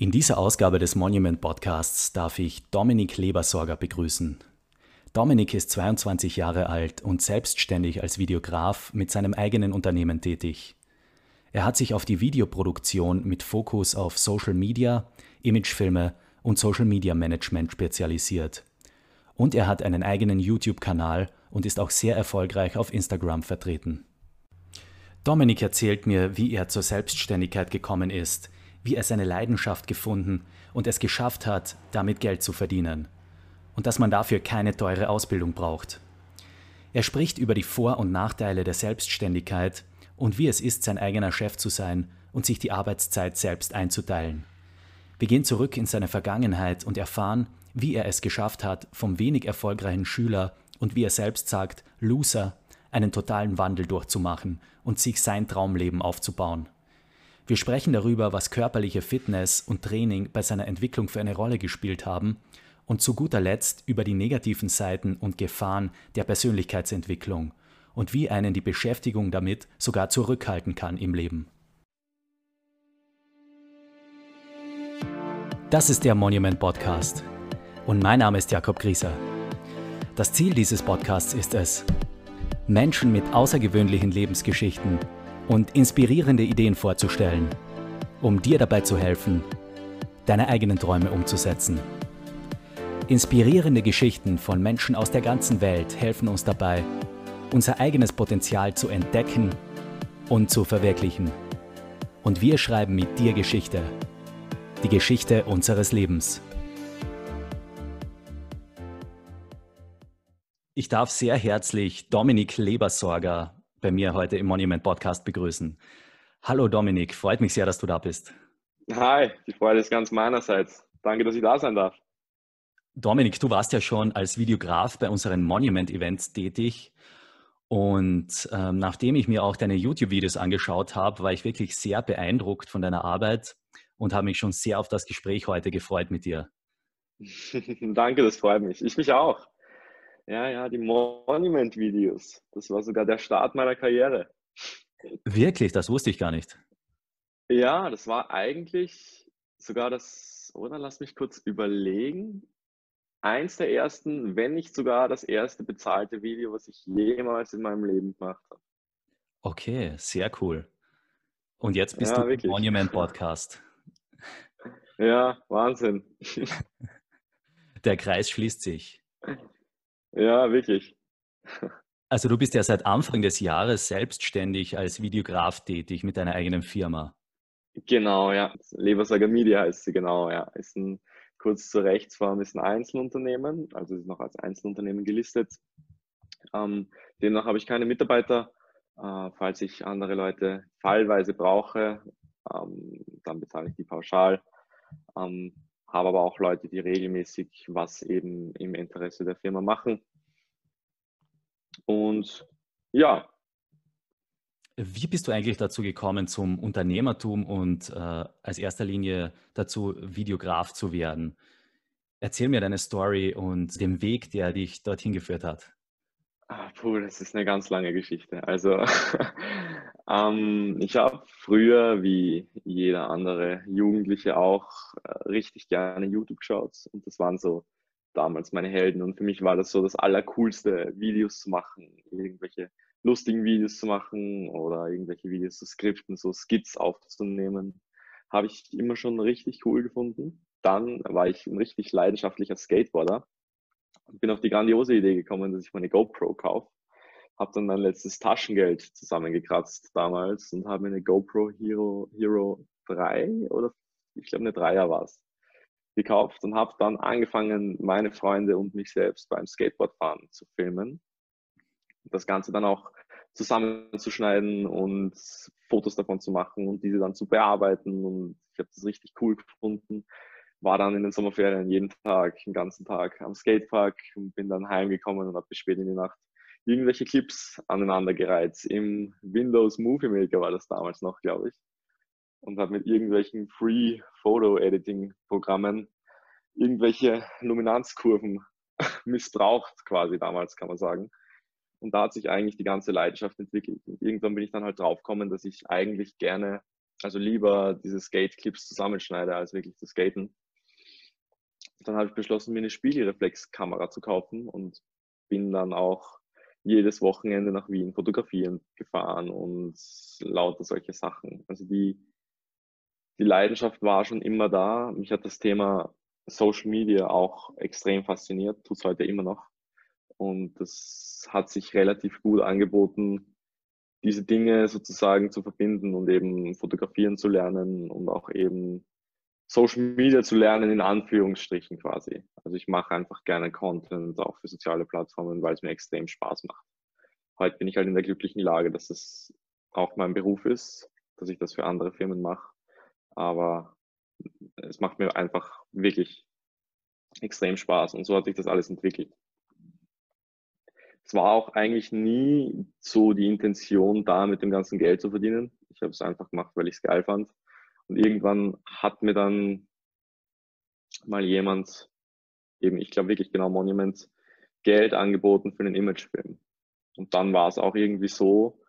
In dieser Ausgabe des Monument Podcasts darf ich Dominik Lebersorger begrüßen. Dominik ist 22 Jahre alt und selbstständig als Videograf mit seinem eigenen Unternehmen tätig. Er hat sich auf die Videoproduktion mit Fokus auf Social Media, Imagefilme und Social Media Management spezialisiert. Und er hat einen eigenen YouTube-Kanal und ist auch sehr erfolgreich auf Instagram vertreten. Dominik erzählt mir, wie er zur Selbstständigkeit gekommen ist – wie er seine Leidenschaft gefunden und es geschafft hat, damit Geld zu verdienen. Und dass man dafür keine teure Ausbildung braucht. Er spricht über die Vor- und Nachteile der Selbstständigkeit und wie es ist, sein eigener Chef zu sein und sich die Arbeitszeit selbst einzuteilen. Wir gehen zurück in seine Vergangenheit und erfahren, wie er es geschafft hat, vom wenig erfolgreichen Schüler und wie er selbst sagt, Loser, einen totalen Wandel durchzumachen und sich sein Traumleben aufzubauen. Wir sprechen darüber, was körperliche Fitness und Training bei seiner Entwicklung für eine Rolle gespielt haben und zu guter Letzt über die negativen Seiten und Gefahren der Persönlichkeitsentwicklung und wie einen die Beschäftigung damit sogar zurückhalten kann im Leben. Das ist der Monument Podcast und mein Name ist Jakob Grieser. Das Ziel dieses Podcasts ist es, Menschen mit außergewöhnlichen Lebensgeschichten und inspirierende Ideen vorzustellen, um dir dabei zu helfen, deine eigenen Träume umzusetzen. Inspirierende Geschichten von Menschen aus der ganzen Welt helfen uns dabei, unser eigenes Potenzial zu entdecken und zu verwirklichen. Und wir schreiben mit dir Geschichte, die Geschichte unseres Lebens. Ich darf sehr herzlich Dominik Lebersorger bei mir heute im Monument Podcast begrüßen. Hallo Dominik, freut mich sehr, dass du da bist. Hi, die Freude ist ganz meinerseits. Danke, dass ich da sein darf. Dominik, du warst ja schon als Videograf bei unseren Monument-Events tätig. Und ähm, nachdem ich mir auch deine YouTube-Videos angeschaut habe, war ich wirklich sehr beeindruckt von deiner Arbeit und habe mich schon sehr auf das Gespräch heute gefreut mit dir. Danke, das freut mich. Ich mich auch. Ja, ja, die Monument-Videos. Das war sogar der Start meiner Karriere. Wirklich? Das wusste ich gar nicht. Ja, das war eigentlich sogar das, oder lass mich kurz überlegen, eins der ersten, wenn nicht sogar das erste bezahlte Video, was ich jemals in meinem Leben gemacht habe. Okay, sehr cool. Und jetzt bist ja, du wirklich. Monument Podcast. Ja, Wahnsinn. Der Kreis schließt sich. Ja, wirklich. Also du bist ja seit Anfang des Jahres selbstständig als Videograf tätig mit deiner eigenen Firma. Genau, ja. Lebersager Media heißt sie, genau, ja. Ist ein, kurz zur Rechtsform, ist ein Einzelunternehmen, also ist noch als Einzelunternehmen gelistet. Ähm, demnach habe ich keine Mitarbeiter. Äh, falls ich andere Leute fallweise brauche, ähm, dann bezahle ich die pauschal. Ähm, habe aber auch Leute, die regelmäßig was eben im Interesse der Firma machen. Und ja. Wie bist du eigentlich dazu gekommen zum Unternehmertum und äh, als erster Linie dazu, Videograf zu werden? Erzähl mir deine Story und den Weg, der dich dorthin geführt hat. Ah, puh, das ist eine ganz lange Geschichte. Also, ähm, ich habe früher, wie jeder andere Jugendliche auch, äh, richtig gerne YouTube geschaut. Und das waren so damals meine Helden. Und für mich war das so das Allercoolste, Videos zu machen, irgendwelche lustigen Videos zu machen oder irgendwelche Videos zu skripten, so Skits aufzunehmen. Habe ich immer schon richtig cool gefunden. Dann war ich ein richtig leidenschaftlicher Skateboarder bin auf die grandiose Idee gekommen, dass ich meine GoPro kaufe. Habe dann mein letztes Taschengeld zusammengekratzt damals und habe mir eine GoPro Hero, Hero 3 oder ich glaube eine 3er war es, gekauft und habe dann angefangen, meine Freunde und mich selbst beim Skateboardfahren zu filmen. Das Ganze dann auch zusammenzuschneiden und Fotos davon zu machen und diese dann zu bearbeiten. Und ich habe das richtig cool gefunden war dann in den Sommerferien jeden Tag, den ganzen Tag am Skatepark und bin dann heimgekommen und habe bis spät in die Nacht irgendwelche Clips aneinandergereiht. Im Windows Movie Maker war das damals noch, glaube ich. Und habe mit irgendwelchen Free Photo Editing Programmen irgendwelche Luminanzkurven missbraucht, quasi damals, kann man sagen. Und da hat sich eigentlich die ganze Leidenschaft entwickelt. Und irgendwann bin ich dann halt draufgekommen, dass ich eigentlich gerne also lieber diese Skate-Clips zusammenschneide, als wirklich zu skaten. Dann habe ich beschlossen, mir eine Spiegelreflexkamera zu kaufen und bin dann auch jedes Wochenende nach Wien fotografieren gefahren und lauter solche Sachen. Also die, die Leidenschaft war schon immer da. Mich hat das Thema Social Media auch extrem fasziniert, tut es heute immer noch. Und das hat sich relativ gut angeboten, diese Dinge sozusagen zu verbinden und eben fotografieren zu lernen und auch eben Social Media zu lernen, in Anführungsstrichen quasi. Also ich mache einfach gerne Content, auch für soziale Plattformen, weil es mir extrem Spaß macht. Heute bin ich halt in der glücklichen Lage, dass es auch mein Beruf ist, dass ich das für andere Firmen mache. Aber es macht mir einfach wirklich extrem Spaß und so hat sich das alles entwickelt. Es war auch eigentlich nie so die Intention, da mit dem ganzen Geld zu verdienen. Ich habe es einfach gemacht, weil ich es geil fand und irgendwann hat mir dann mal jemand, eben ich glaube wirklich genau Monument, Geld angeboten für einen Imagefilm. Und dann war es auch irgendwie so,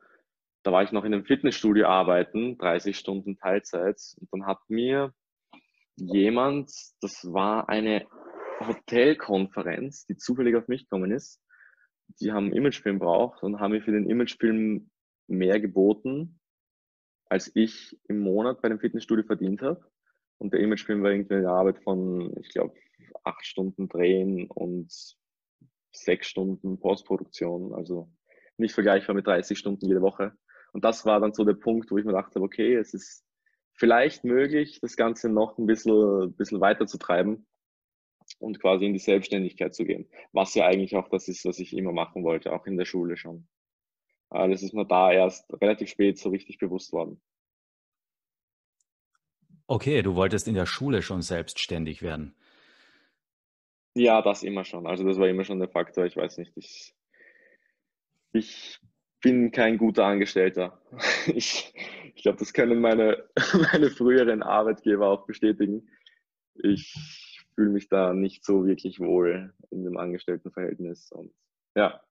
da war ich noch in einem Fitnessstudio arbeiten, 30 Stunden Teilzeit. Und dann hat mir jemand, das war eine Hotelkonferenz, die zufällig auf mich gekommen ist, die haben einen Imagefilm braucht und haben mir für den Imagefilm mehr geboten als ich im Monat bei dem Fitnessstudio verdient habe. Und der Imagefilm war irgendwie eine Arbeit von, ich glaube, acht Stunden Drehen und sechs Stunden Postproduktion. Also nicht vergleichbar mit 30 Stunden jede Woche. Und das war dann so der Punkt, wo ich mir dachte, okay, es ist vielleicht möglich, das Ganze noch ein bisschen, bisschen weiter zu treiben und quasi in die Selbstständigkeit zu gehen. Was ja eigentlich auch das ist, was ich immer machen wollte, auch in der Schule schon. Äh, das ist mir da erst relativ spät so richtig bewusst worden. Okay, du wolltest in der Schule schon selbstständig werden. Ja, das immer schon. Also das war immer schon der Faktor. Ich weiß nicht, ich, ich bin kein guter Angestellter. Ich, ich glaube, das können meine, meine früheren Arbeitgeber auch bestätigen. Ich fühle mich da nicht so wirklich wohl in dem Angestelltenverhältnis. Und ja,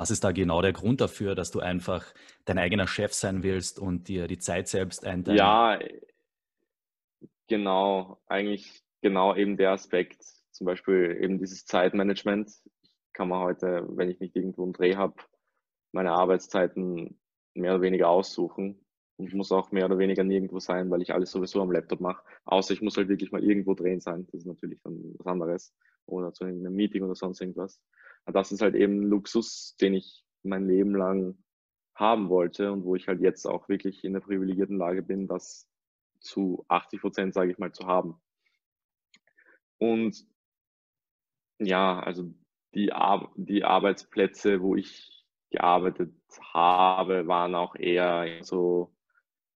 was ist da genau der Grund dafür, dass du einfach dein eigener Chef sein willst und dir die Zeit selbst einteilen? Ja, genau. Eigentlich genau eben der Aspekt. Zum Beispiel eben dieses Zeitmanagement. Kann man heute, wenn ich nicht irgendwo einen Dreh habe, meine Arbeitszeiten mehr oder weniger aussuchen. Ich muss auch mehr oder weniger nirgendwo sein, weil ich alles sowieso am Laptop mache. Außer ich muss halt wirklich mal irgendwo drehen sein. Das ist natürlich dann was anderes. Oder zu einem Meeting oder sonst irgendwas. Und das ist halt eben Luxus, den ich mein Leben lang haben wollte und wo ich halt jetzt auch wirklich in der privilegierten Lage bin, das zu 80 Prozent, sage ich mal, zu haben. Und ja, also die, Ar die Arbeitsplätze, wo ich gearbeitet habe, waren auch eher so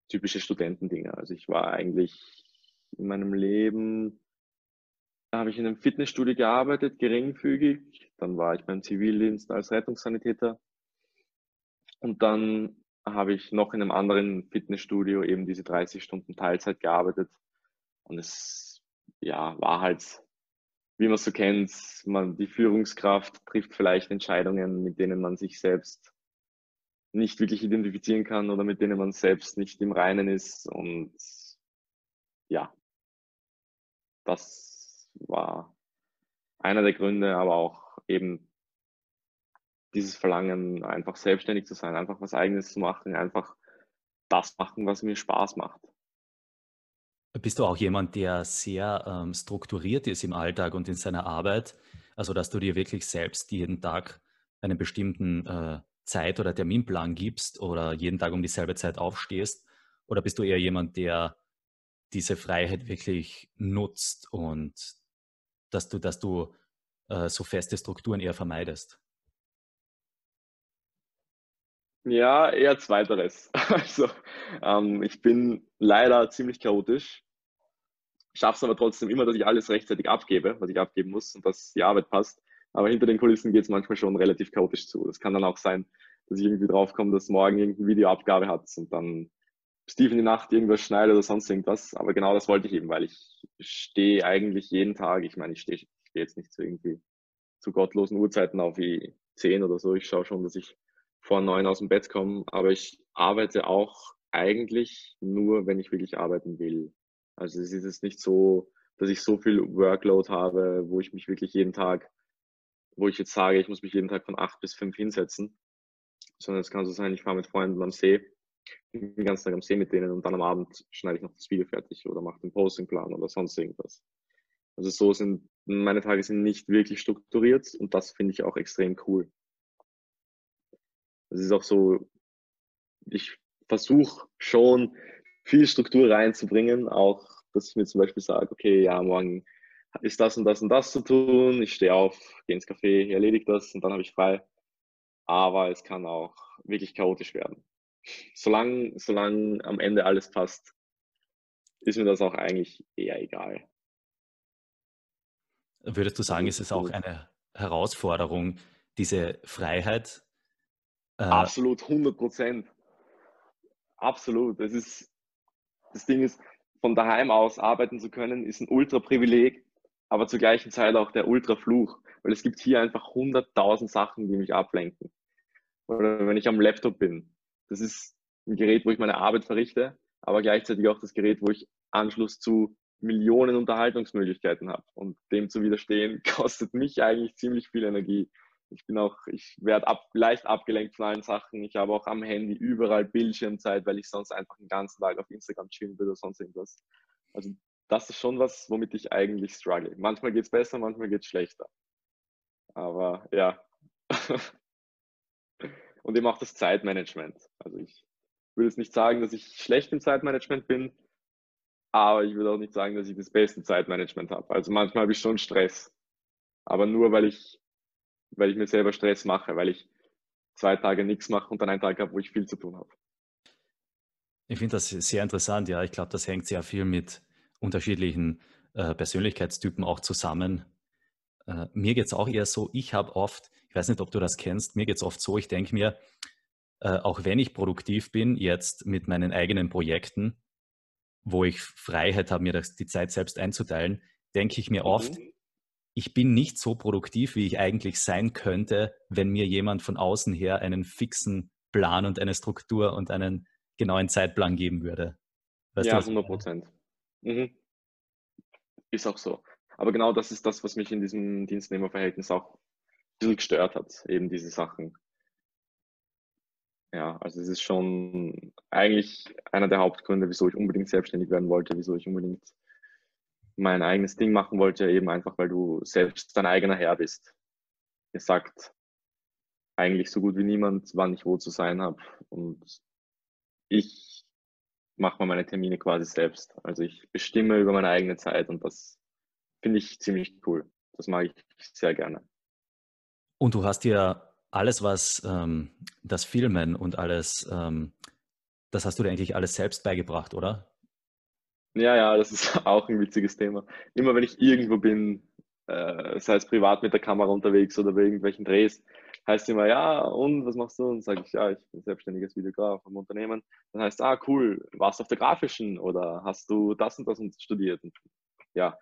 typische Studentendinge. Also ich war eigentlich in meinem Leben da habe ich in einem Fitnessstudio gearbeitet, geringfügig. Dann war ich beim Zivildienst als Rettungssanitäter. Und dann habe ich noch in einem anderen Fitnessstudio eben diese 30 Stunden Teilzeit gearbeitet. Und es ja, war halt, wie man so kennt, man, die Führungskraft trifft vielleicht Entscheidungen, mit denen man sich selbst nicht wirklich identifizieren kann oder mit denen man selbst nicht im Reinen ist. Und ja, das war einer der Gründe, aber auch eben dieses Verlangen, einfach selbstständig zu sein, einfach was eigenes zu machen, einfach das machen, was mir Spaß macht. Bist du auch jemand, der sehr ähm, strukturiert ist im Alltag und in seiner Arbeit? Also, dass du dir wirklich selbst jeden Tag einen bestimmten äh, Zeit- oder Terminplan gibst oder jeden Tag um dieselbe Zeit aufstehst? Oder bist du eher jemand, der diese Freiheit wirklich nutzt und dass du, dass du äh, so feste Strukturen eher vermeidest? Ja, eher zweiteres. Also ähm, ich bin leider ziemlich chaotisch, schaffe es aber trotzdem immer, dass ich alles rechtzeitig abgebe, was ich abgeben muss und dass die Arbeit passt. Aber hinter den Kulissen geht es manchmal schon relativ chaotisch zu. Das kann dann auch sein, dass ich irgendwie draufkomme, dass morgen irgendeine Videoabgabe hat und dann Steve in die Nacht irgendwas schneidet oder sonst irgendwas. Aber genau das wollte ich eben, weil ich stehe eigentlich jeden Tag, ich meine, ich stehe, steh jetzt nicht zu irgendwie zu gottlosen Uhrzeiten auf wie 10 oder so. Ich schaue schon, dass ich vor neun aus dem Bett komme, aber ich arbeite auch eigentlich nur, wenn ich wirklich arbeiten will. Also es ist jetzt nicht so, dass ich so viel Workload habe, wo ich mich wirklich jeden Tag, wo ich jetzt sage, ich muss mich jeden Tag von acht bis fünf hinsetzen, sondern es kann so sein, ich fahre mit Freunden am See, den ganzen Tag am See mit denen und dann am Abend schneide ich noch das Video fertig oder mache den Postingplan oder sonst irgendwas. Also so sind meine Tage sind nicht wirklich strukturiert und das finde ich auch extrem cool. Es ist auch so, ich versuche schon viel Struktur reinzubringen, auch dass ich mir zum Beispiel sage, okay, ja, morgen ist das und das und das zu tun, ich stehe auf, gehe ins Café, erledige das und dann habe ich frei. Aber es kann auch wirklich chaotisch werden. Solange, solange am Ende alles passt, ist mir das auch eigentlich eher egal. Würdest du sagen, ist es auch eine Herausforderung, diese Freiheit? Äh Absolut, 100 Prozent. Absolut. Das, ist, das Ding ist, von daheim aus arbeiten zu können, ist ein Ultra-Privileg, aber zur gleichen Zeit auch der Ultra-Fluch, weil es gibt hier einfach 100.000 Sachen, die mich ablenken. Oder wenn ich am Laptop bin, das ist ein Gerät, wo ich meine Arbeit verrichte, aber gleichzeitig auch das Gerät, wo ich Anschluss zu Millionen Unterhaltungsmöglichkeiten habe. Und dem zu widerstehen, kostet mich eigentlich ziemlich viel Energie. Ich bin auch, ich werde ab, leicht abgelenkt von allen Sachen. Ich habe auch am Handy überall Bildschirmzeit, weil ich sonst einfach den ganzen Tag auf Instagram chillen würde oder sonst irgendwas. Also das ist schon was, womit ich eigentlich struggle. Manchmal geht es besser, manchmal geht es schlechter. Aber ja. Und eben auch das Zeitmanagement. Also ich würde jetzt nicht sagen, dass ich schlecht im Zeitmanagement bin, aber ich würde auch nicht sagen, dass ich das beste Zeitmanagement habe. Also manchmal habe ich schon Stress. Aber nur weil ich, weil ich mir selber Stress mache, weil ich zwei Tage nichts mache und dann einen Tag habe, wo ich viel zu tun habe. Ich finde das sehr interessant, ja. Ich glaube, das hängt sehr viel mit unterschiedlichen äh, Persönlichkeitstypen auch zusammen. Äh, mir geht es auch eher so, ich habe oft, ich weiß nicht, ob du das kennst, mir geht es oft so, ich denke mir, äh, auch wenn ich produktiv bin, jetzt mit meinen eigenen Projekten, wo ich Freiheit habe, mir das, die Zeit selbst einzuteilen, denke ich mir oft, mhm. ich bin nicht so produktiv, wie ich eigentlich sein könnte, wenn mir jemand von außen her einen fixen Plan und eine Struktur und einen genauen Zeitplan geben würde. Weißt ja, 100 Prozent. Mhm. Ist auch so. Aber genau das ist das, was mich in diesem Dienstnehmerverhältnis auch ein bisschen gestört hat, eben diese Sachen. Ja, also es ist schon eigentlich einer der Hauptgründe, wieso ich unbedingt selbstständig werden wollte, wieso ich unbedingt mein eigenes Ding machen wollte, eben einfach, weil du selbst dein eigener Herr bist. Ihr sagt eigentlich so gut wie niemand, wann ich wo zu sein habe. Und ich mache mal meine Termine quasi selbst. Also ich bestimme über meine eigene Zeit und das finde ich ziemlich cool. Das mag ich sehr gerne. Und du hast dir alles, was ähm, das Filmen und alles, ähm, das hast du dir eigentlich alles selbst beigebracht, oder? Ja, ja, das ist auch ein witziges Thema. Immer wenn ich irgendwo bin, äh, sei es privat mit der Kamera unterwegs oder bei irgendwelchen Drehs, heißt immer, ja, und was machst du? Und sage ich, ja, ich bin selbstständiges Videograf im Unternehmen. Dann heißt, ah, cool, warst du auf der grafischen oder hast du das und das studiert? Und ja,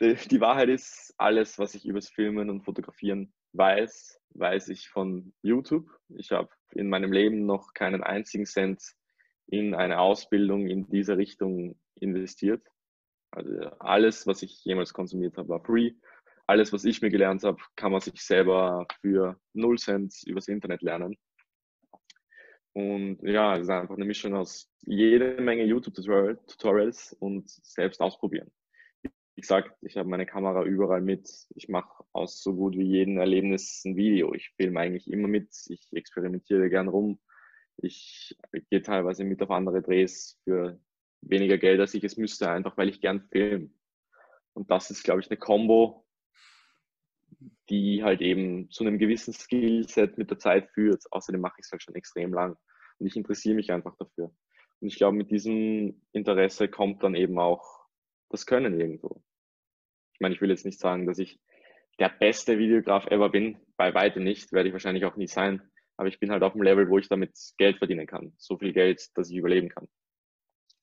die, die Wahrheit ist, alles, was ich übers Filmen und Fotografieren weiß, weiß ich von YouTube. Ich habe in meinem Leben noch keinen einzigen Cent in eine Ausbildung in dieser Richtung investiert. Also alles, was ich jemals konsumiert habe, war free. Alles, was ich mir gelernt habe, kann man sich selber für 0 Cent übers Internet lernen. Und ja, es ist einfach eine Mischung aus jede Menge YouTube-Tutorials und selbst ausprobieren wie gesagt, ich habe meine Kamera überall mit. Ich mache aus so gut wie jedem Erlebnis ein Video. Ich filme eigentlich immer mit. Ich experimentiere gern rum. Ich gehe teilweise mit auf andere Drehs für weniger Geld, als ich es müsste, einfach weil ich gern filme. Und das ist, glaube ich, eine Combo, die halt eben zu einem gewissen Skillset mit der Zeit führt. Außerdem mache ich es halt schon extrem lang. Und ich interessiere mich einfach dafür. Und ich glaube, mit diesem Interesse kommt dann eben auch das Können irgendwo. Ich meine, ich will jetzt nicht sagen, dass ich der beste Videograf ever bin. Bei weitem nicht, werde ich wahrscheinlich auch nie sein. Aber ich bin halt auf dem Level, wo ich damit Geld verdienen kann. So viel Geld, dass ich überleben kann.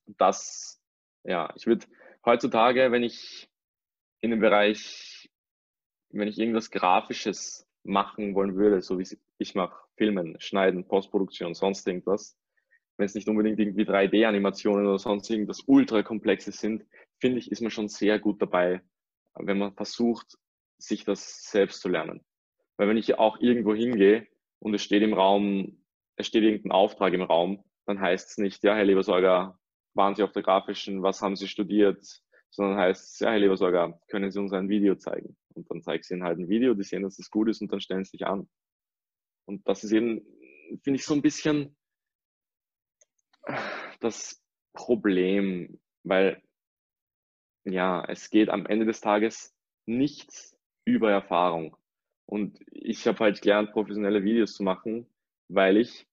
Das, ja, ich würde heutzutage, wenn ich in dem Bereich, wenn ich irgendwas Grafisches machen wollen würde, so wie ich mache, Filmen, Schneiden, Postproduktion, sonst irgendwas, wenn es nicht unbedingt irgendwie 3D-Animationen oder sonst irgendwas ultra komplexes sind, finde ich, ist man schon sehr gut dabei, wenn man versucht, sich das selbst zu lernen. Weil wenn ich auch irgendwo hingehe und es steht im Raum, es steht irgendein Auftrag im Raum, dann heißt es nicht, ja, Herr Lebersorger, waren Sie auf der grafischen, was haben Sie studiert, sondern heißt es, ja, Herr Lebersorger, können Sie uns ein Video zeigen? Und dann zeige ich Ihnen halt ein Video, die sehen, dass es gut ist und dann stellen Sie sich an. Und das ist eben, finde ich, so ein bisschen das Problem, weil ja, es geht am Ende des Tages nichts über Erfahrung. Und ich habe halt gelernt, professionelle Videos zu machen, weil ich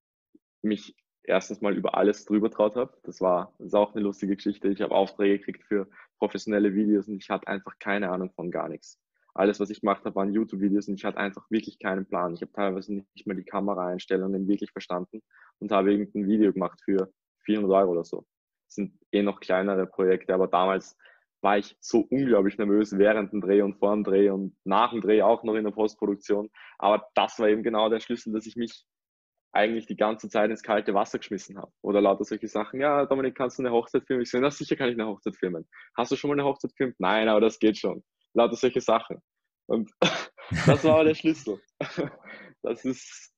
mich erstens mal über alles drüber traut habe. Das war das ist auch eine lustige Geschichte. Ich habe Aufträge gekriegt für professionelle Videos und ich hatte einfach keine Ahnung von gar nichts. Alles, was ich gemacht habe, waren YouTube-Videos und ich hatte einfach wirklich keinen Plan. Ich habe teilweise nicht mal die Kameraeinstellungen wirklich verstanden und habe irgendein Video gemacht für 400 Euro oder so. Das sind eh noch kleinere Projekte, aber damals war ich so unglaublich nervös während dem Dreh und vor dem Dreh und nach dem Dreh auch noch in der Postproduktion. Aber das war eben genau der Schlüssel, dass ich mich eigentlich die ganze Zeit ins kalte Wasser geschmissen habe. Oder lauter solche Sachen. Ja, Dominik, kannst du eine Hochzeit filmen? Ich so, na sicher kann ich eine Hochzeit filmen. Hast du schon mal eine Hochzeit gefilmt? Nein, aber das geht schon. Lauter solche Sachen. Und das war aber der Schlüssel. Das ist,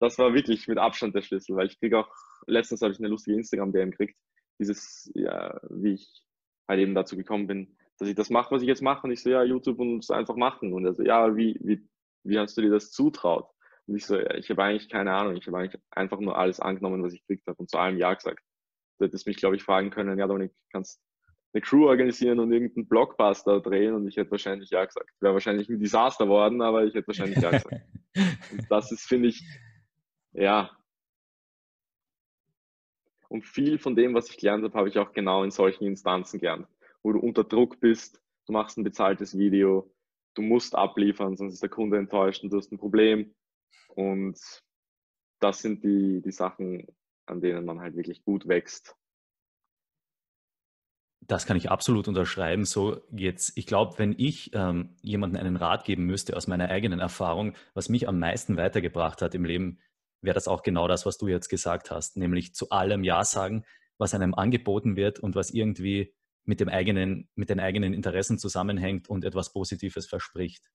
das war wirklich mit Abstand der Schlüssel, weil ich kriege auch, letztens habe ich eine lustige Instagram-DM gekriegt, dieses, ja, wie ich halt eben dazu gekommen bin, dass ich das mache, was ich jetzt mache. Und ich so, ja, YouTube und es einfach machen. Und er so, ja, wie, wie, wie hast du dir das zutraut? Und ich so, ja, ich habe eigentlich keine Ahnung. Ich habe eigentlich einfach nur alles angenommen, was ich gekriegt habe und zu allem Ja gesagt. Du hättest mich, glaube ich, fragen können, ja, Dominik, kannst eine Crew organisieren und irgendeinen Blockbuster drehen und ich hätte wahrscheinlich Ja gesagt. Wäre wahrscheinlich ein Desaster worden, aber ich hätte wahrscheinlich Ja gesagt. Und das ist, finde ich, ja, und viel von dem, was ich gelernt habe, habe ich auch genau in solchen Instanzen gelernt, wo du unter Druck bist, du machst ein bezahltes Video, du musst abliefern, sonst ist der Kunde enttäuscht und du hast ein Problem. Und das sind die, die Sachen, an denen man halt wirklich gut wächst. Das kann ich absolut unterschreiben. So jetzt, ich glaube, wenn ich ähm, jemandem einen Rat geben müsste aus meiner eigenen Erfahrung, was mich am meisten weitergebracht hat im Leben, wäre das auch genau das, was du jetzt gesagt hast, nämlich zu allem Ja sagen, was einem angeboten wird und was irgendwie mit, dem eigenen, mit den eigenen Interessen zusammenhängt und etwas Positives verspricht.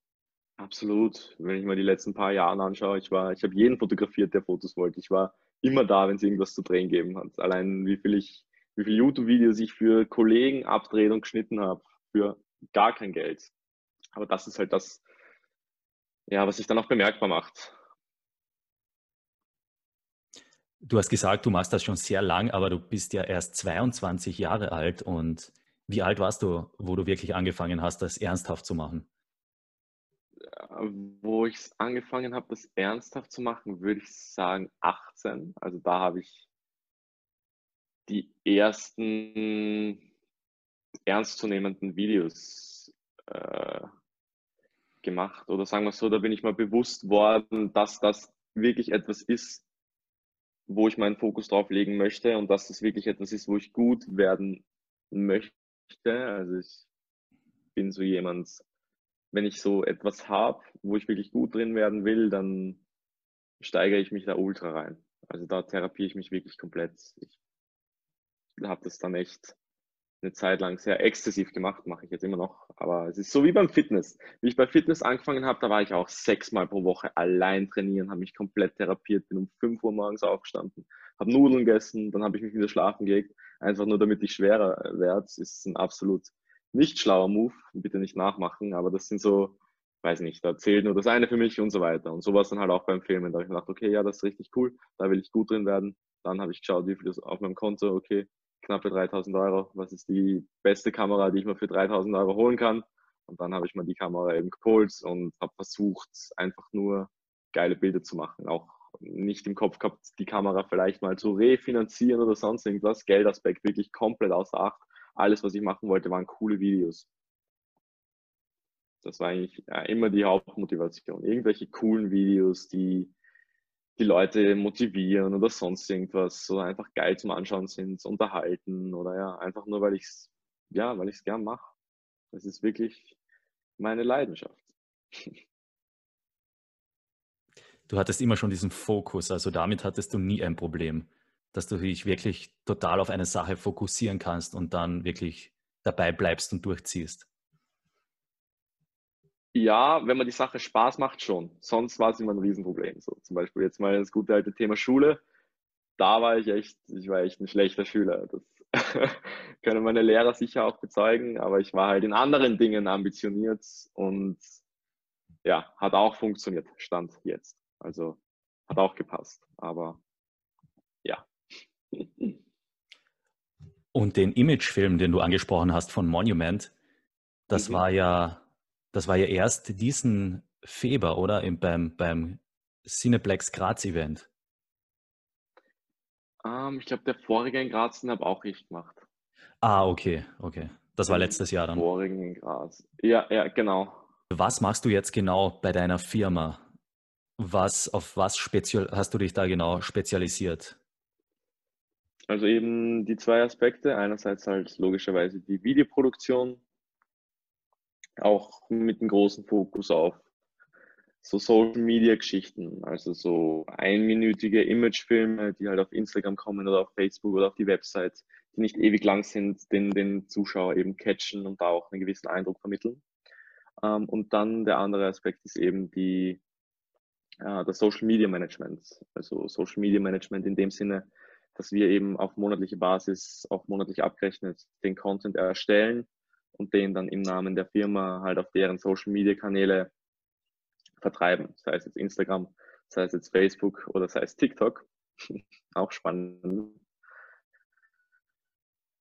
Absolut. Wenn ich mal die letzten paar Jahre anschaue, ich war, ich habe jeden fotografiert, der Fotos wollte. Ich war immer da, wenn es irgendwas zu drehen gegeben hat. Allein wie viel ich, wie viele YouTube-Videos ich für Kollegen abdreht und geschnitten habe, für gar kein Geld. Aber das ist halt das, ja, was sich dann auch bemerkbar macht. Du hast gesagt, du machst das schon sehr lang, aber du bist ja erst 22 Jahre alt. Und wie alt warst du, wo du wirklich angefangen hast, das ernsthaft zu machen? Wo ich angefangen habe, das ernsthaft zu machen, würde ich sagen 18. Also da habe ich die ersten ernstzunehmenden Videos äh, gemacht. Oder sagen wir so, da bin ich mal bewusst worden, dass das wirklich etwas ist, wo ich meinen Fokus drauf legen möchte und dass das wirklich etwas ist, wo ich gut werden möchte. Also ich bin so jemand, wenn ich so etwas habe, wo ich wirklich gut drin werden will, dann steigere ich mich da ultra rein. Also da therapiere ich mich wirklich komplett. Ich habe das dann echt eine Zeit lang sehr exzessiv gemacht, mache ich jetzt immer noch. Aber es ist so wie beim Fitness. Wie ich bei Fitness angefangen habe, da war ich auch sechsmal pro Woche allein trainieren, habe mich komplett therapiert, bin um 5 Uhr morgens aufgestanden, habe Nudeln gegessen, dann habe ich mich wieder schlafen gelegt, einfach nur damit ich schwerer werde. Das ist ein absolut nicht schlauer Move, bitte nicht nachmachen, aber das sind so, weiß nicht, da zählt nur das eine für mich und so weiter. Und so war es dann halt auch beim Filmen. Da habe ich mir gedacht, okay, ja, das ist richtig cool, da will ich gut drin werden. Dann habe ich geschaut, wie viel ist auf meinem Konto, okay, knappe 3000 Euro. Was ist die beste Kamera, die ich mir für 3000 Euro holen kann? Und dann habe ich mir die Kamera eben geholt und habe versucht, einfach nur geile Bilder zu machen. Auch nicht im Kopf gehabt, die Kamera vielleicht mal zu refinanzieren oder sonst irgendwas. Geldaspekt wirklich komplett außer Acht. Alles, was ich machen wollte, waren coole Videos. Das war eigentlich immer die Hauptmotivation. Irgendwelche coolen Videos, die die Leute motivieren oder sonst irgendwas oder einfach geil zum Anschauen sind, unterhalten oder ja, einfach nur, weil ich es, ja, weil ich es gern mache. Das ist wirklich meine Leidenschaft. Du hattest immer schon diesen Fokus, also damit hattest du nie ein Problem. dass du dich wirklich total auf eine Sache fokussieren kannst und dann wirklich dabei bleibst und durchziehst. Ja, wenn man die Sache Spaß macht, schon. Sonst war es immer ein Riesenproblem. So, zum Beispiel jetzt mal das gute alte Thema Schule. Da war ich echt, ich war echt ein schlechter Schüler. Das können meine Lehrer sicher auch bezeugen, aber ich war halt in anderen Dingen ambitioniert und ja, hat auch funktioniert, stand jetzt. Also hat auch gepasst, aber ja. Und den Imagefilm, den du angesprochen hast von Monument, das mhm. war ja, das war ja erst diesen Feber, oder? Im, beim, beim Cineplex Graz Event. Ähm, ich glaube, der vorige in Graz, habe auch ich gemacht. Ah, okay, okay. Das war letztes Jahr dann. Vorigen in Graz. Ja, ja, genau. Was machst du jetzt genau bei deiner Firma? Was, auf was spezial, hast du dich da genau spezialisiert? Also eben die zwei Aspekte. Einerseits halt logischerweise die Videoproduktion, auch mit einem großen Fokus auf so Social Media Geschichten, also so einminütige Imagefilme, die halt auf Instagram kommen oder auf Facebook oder auf die Website, die nicht ewig lang sind, den, den Zuschauer eben catchen und da auch einen gewissen Eindruck vermitteln. Ähm, und dann der andere Aspekt ist eben die, äh, das Social Media Management. Also Social Media Management in dem Sinne, dass wir eben auf monatliche Basis, auch monatlich abgerechnet, den Content erstellen und den dann im Namen der Firma halt auf deren Social Media Kanäle vertreiben. Sei es jetzt Instagram, sei es jetzt Facebook oder sei es TikTok. auch spannend.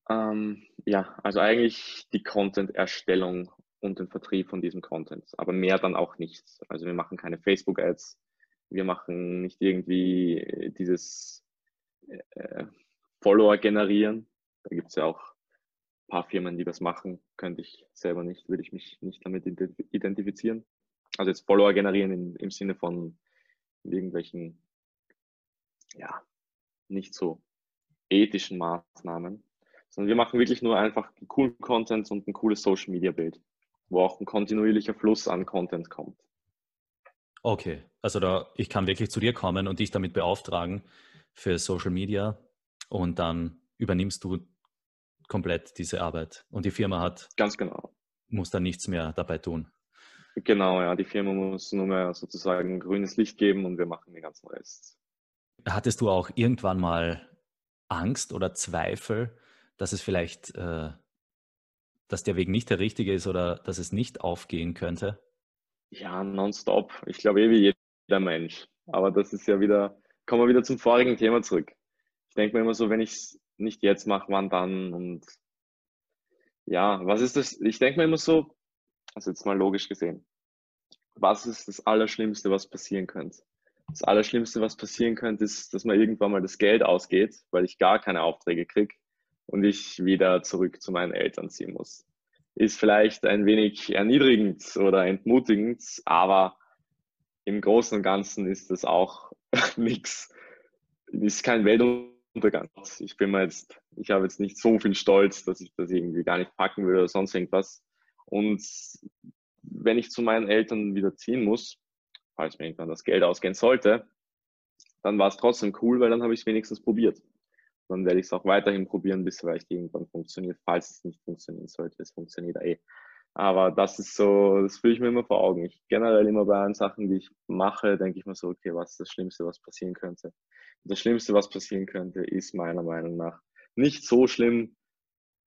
Ähm, ja, also eigentlich die Content-Erstellung und den Vertrieb von diesem Content, aber mehr dann auch nichts. Also wir machen keine Facebook-Ads, wir machen nicht irgendwie dieses äh, Follower generieren. Da gibt es ja auch paar Firmen, die das machen. Könnte ich selber nicht, würde ich mich nicht damit identifizieren. Also jetzt Follower generieren in, im Sinne von irgendwelchen, ja, nicht so ethischen Maßnahmen, sondern wir machen wirklich nur einfach coolen Content und ein cooles Social Media Bild, wo auch ein kontinuierlicher Fluss an Content kommt. Okay, also da, ich kann wirklich zu dir kommen und dich damit beauftragen für Social Media und dann übernimmst du komplett diese Arbeit und die Firma hat ganz genau muss dann nichts mehr dabei tun. Genau, ja, die Firma muss nur mehr sozusagen grünes Licht geben und wir machen den ganzen Rest. Hattest du auch irgendwann mal Angst oder Zweifel, dass es vielleicht, äh, dass der Weg nicht der richtige ist oder dass es nicht aufgehen könnte? Ja, nonstop. Ich glaube eh wie jeder Mensch. Aber das ist ja wieder, kommen wir wieder zum vorigen Thema zurück. Ich denke mir immer so, wenn ich es nicht jetzt mache, wann dann? Und ja, was ist das? Ich denke mir immer so, also jetzt mal logisch gesehen, was ist das Allerschlimmste, was passieren könnte? Das Allerschlimmste, was passieren könnte, ist, dass mir irgendwann mal das Geld ausgeht, weil ich gar keine Aufträge kriege und ich wieder zurück zu meinen Eltern ziehen muss ist vielleicht ein wenig erniedrigend oder entmutigend, aber im Großen und Ganzen ist das auch nichts. Ist kein Weltuntergang. Ich bin mal jetzt, ich habe jetzt nicht so viel Stolz, dass ich das irgendwie gar nicht packen würde oder sonst irgendwas. Und wenn ich zu meinen Eltern wieder ziehen muss, falls mir irgendwann das Geld ausgehen sollte, dann war es trotzdem cool, weil dann habe ich es wenigstens probiert dann werde ich es auch weiterhin probieren, bis vielleicht irgendwann funktioniert, falls es nicht funktionieren sollte. Es funktioniert eh. Aber das ist so, das fühle ich mir immer vor Augen. Ich generell immer bei allen Sachen, die ich mache, denke ich mir so, okay, was ist das Schlimmste, was passieren könnte? Das Schlimmste, was passieren könnte, ist meiner Meinung nach nicht so schlimm,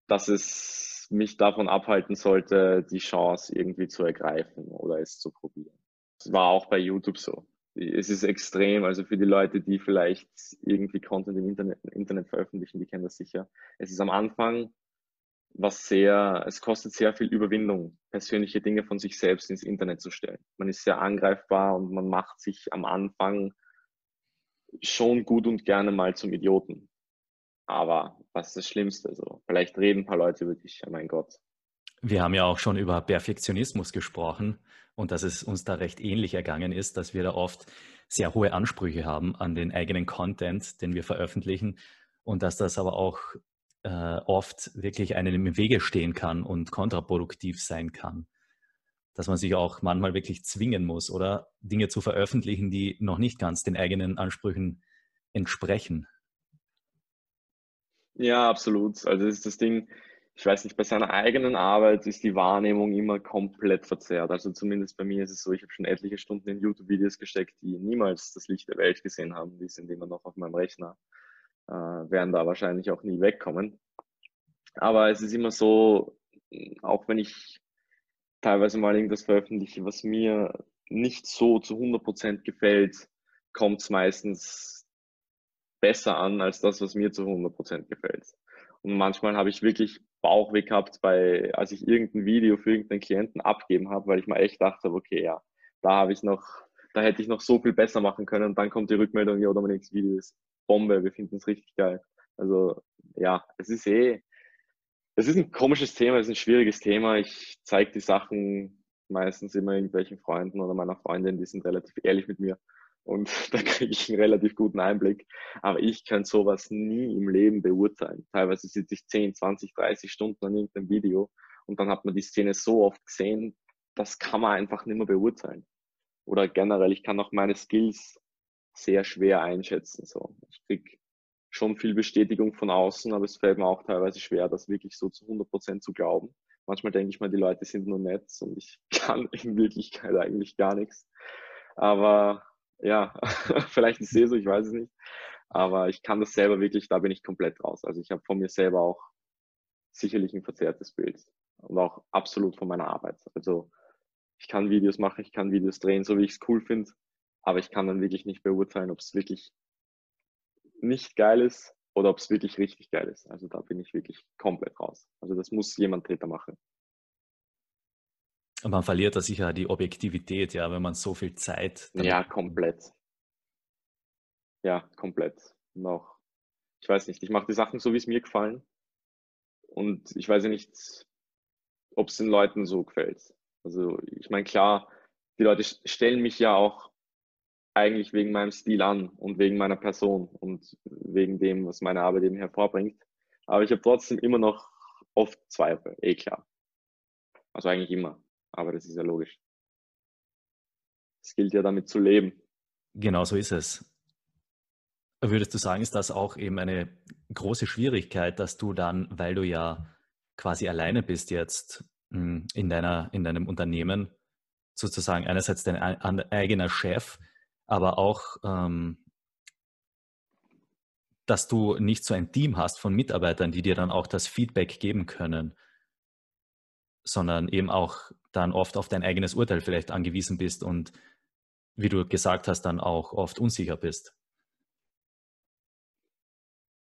dass es mich davon abhalten sollte, die Chance irgendwie zu ergreifen oder es zu probieren. Das war auch bei YouTube so es ist extrem, also für die Leute, die vielleicht irgendwie Content im Internet, im Internet veröffentlichen, die kennen das sicher. Es ist am Anfang was sehr, es kostet sehr viel Überwindung, persönliche Dinge von sich selbst ins Internet zu stellen. Man ist sehr angreifbar und man macht sich am Anfang schon gut und gerne mal zum Idioten. Aber was ist das Schlimmste? So, vielleicht reden ein paar Leute über dich, mein Gott. Wir haben ja auch schon über Perfektionismus gesprochen und dass es uns da recht ähnlich ergangen ist, dass wir da oft sehr hohe Ansprüche haben an den eigenen Content, den wir veröffentlichen und dass das aber auch äh, oft wirklich einem im Wege stehen kann und kontraproduktiv sein kann. Dass man sich auch manchmal wirklich zwingen muss oder Dinge zu veröffentlichen, die noch nicht ganz den eigenen Ansprüchen entsprechen. Ja, absolut. Also das ist das Ding, ich weiß nicht, bei seiner eigenen Arbeit ist die Wahrnehmung immer komplett verzerrt. Also zumindest bei mir ist es so, ich habe schon etliche Stunden in YouTube-Videos gesteckt, die niemals das Licht der Welt gesehen haben. Die sind immer noch auf meinem Rechner, äh, werden da wahrscheinlich auch nie wegkommen. Aber es ist immer so, auch wenn ich teilweise mal irgendwas veröffentliche, was mir nicht so zu 100% gefällt, kommt es meistens besser an als das, was mir zu 100% gefällt. Und manchmal habe ich wirklich Bauchweh gehabt, bei, als ich irgendein Video für irgendeinen Klienten abgeben habe, weil ich mir echt dachte, okay, ja, da habe ich noch, da hätte ich noch so viel besser machen können. Und dann kommt die Rückmeldung, ja, Dominiks Video ist Bombe, wir finden es richtig geil. Also ja, es ist eh, es ist ein komisches Thema, es ist ein schwieriges Thema. Ich zeige die Sachen meistens immer irgendwelchen Freunden oder meiner Freundin, die sind relativ ehrlich mit mir und da kriege ich einen relativ guten Einblick. Aber ich kann sowas nie im Leben beurteilen. Teilweise sitze ich 10, 20, 30 Stunden an irgendeinem Video und dann hat man die Szene so oft gesehen, das kann man einfach nicht mehr beurteilen. Oder generell, ich kann auch meine Skills sehr schwer einschätzen. So. Ich kriege schon viel Bestätigung von außen, aber es fällt mir auch teilweise schwer, das wirklich so zu 100 Prozent zu glauben. Manchmal denke ich mal, die Leute sind nur nett und ich kann in Wirklichkeit eigentlich gar nichts. Aber ja, vielleicht ist es eh so, ich weiß es nicht. Aber ich kann das selber wirklich, da bin ich komplett raus. Also ich habe von mir selber auch sicherlich ein verzerrtes Bild und auch absolut von meiner Arbeit. Also ich kann Videos machen, ich kann Videos drehen, so wie ich es cool finde, aber ich kann dann wirklich nicht beurteilen, ob es wirklich nicht geil ist oder ob es wirklich richtig geil ist. Also da bin ich wirklich komplett raus. Also das muss jemand Dritter machen man verliert da sicher die Objektivität, ja, wenn man so viel Zeit. Ja, komplett. Ja, komplett. Noch. Ich weiß nicht, ich mache die Sachen so, wie es mir gefallen. Und ich weiß ja nicht, ob es den Leuten so gefällt. Also, ich meine, klar, die Leute stellen mich ja auch eigentlich wegen meinem Stil an und wegen meiner Person und wegen dem, was meine Arbeit eben hervorbringt. Aber ich habe trotzdem immer noch oft Zweifel, eh klar. Also eigentlich immer. Aber das ist ja logisch. Es gilt ja damit zu leben. Genau so ist es. Würdest du sagen, ist das auch eben eine große Schwierigkeit, dass du dann, weil du ja quasi alleine bist jetzt hm, in, deiner, in deinem Unternehmen, sozusagen einerseits dein eigener Chef, aber auch, ähm, dass du nicht so ein Team hast von Mitarbeitern, die dir dann auch das Feedback geben können, sondern eben auch dann oft auf dein eigenes Urteil vielleicht angewiesen bist und wie du gesagt hast, dann auch oft unsicher bist.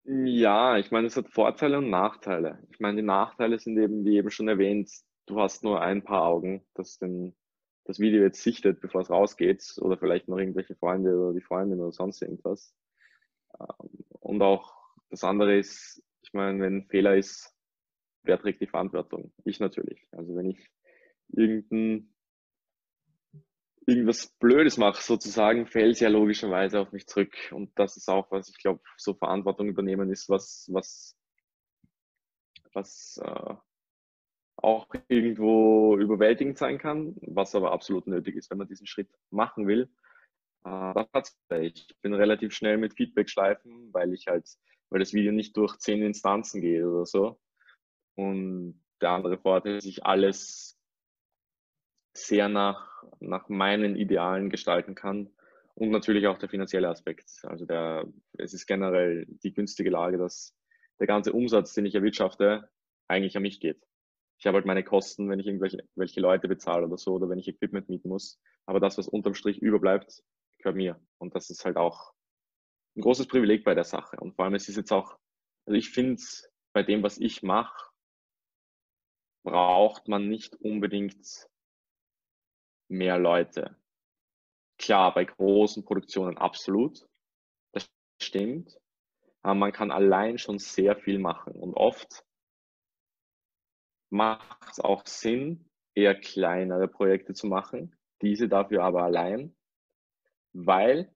Ja, ich meine, es hat Vorteile und Nachteile. Ich meine, die Nachteile sind eben, wie eben schon erwähnt, du hast nur ein paar Augen, das den, das Video jetzt sichtet, bevor es rausgeht, oder vielleicht noch irgendwelche Freunde oder die Freundin oder sonst irgendwas. Ähm, und auch das andere ist, ich meine, wenn ein Fehler ist, wer trägt die Verantwortung? Ich natürlich. Also wenn ich irgendein, irgendwas Blödes mache, sozusagen, fällt es ja logischerweise auf mich zurück. Und das ist auch, was ich glaube, so Verantwortung übernehmen ist, was, was, was äh, auch irgendwo überwältigend sein kann, was aber absolut nötig ist, wenn man diesen Schritt machen will. Äh, ich bin relativ schnell mit Feedback schleifen, weil ich halt, weil das Video nicht durch zehn Instanzen geht oder so. Und der andere Vorteil ist, dass ich alles sehr nach, nach meinen Idealen gestalten kann. Und natürlich auch der finanzielle Aspekt. Also der, es ist generell die günstige Lage, dass der ganze Umsatz, den ich erwirtschafte, eigentlich an mich geht. Ich habe halt meine Kosten, wenn ich irgendwelche welche Leute bezahle oder so, oder wenn ich Equipment mieten muss. Aber das, was unterm Strich überbleibt, gehört mir. Und das ist halt auch ein großes Privileg bei der Sache. Und vor allem, es ist jetzt auch, also ich finde bei dem, was ich mache, braucht man nicht unbedingt mehr Leute. Klar, bei großen Produktionen absolut. Das stimmt. Aber man kann allein schon sehr viel machen. Und oft macht es auch Sinn, eher kleinere Projekte zu machen. Diese dafür aber allein, weil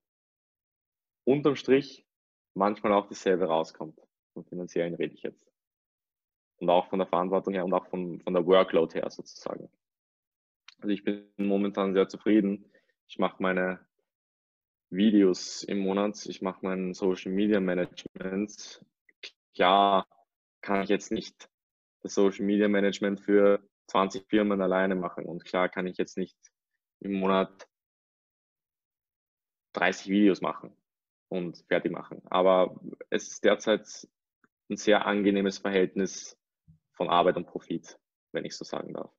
unterm Strich manchmal auch dasselbe rauskommt. Vom finanziellen rede ich jetzt und auch von der Verantwortung her und auch von, von der Workload her sozusagen. Also ich bin momentan sehr zufrieden. Ich mache meine Videos im Monat, ich mache mein Social Media Management. klar kann ich jetzt nicht das Social Media Management für 20 Firmen alleine machen und klar kann ich jetzt nicht im Monat 30 Videos machen und fertig machen. Aber es ist derzeit ein sehr angenehmes Verhältnis von Arbeit und Profit, wenn ich so sagen darf.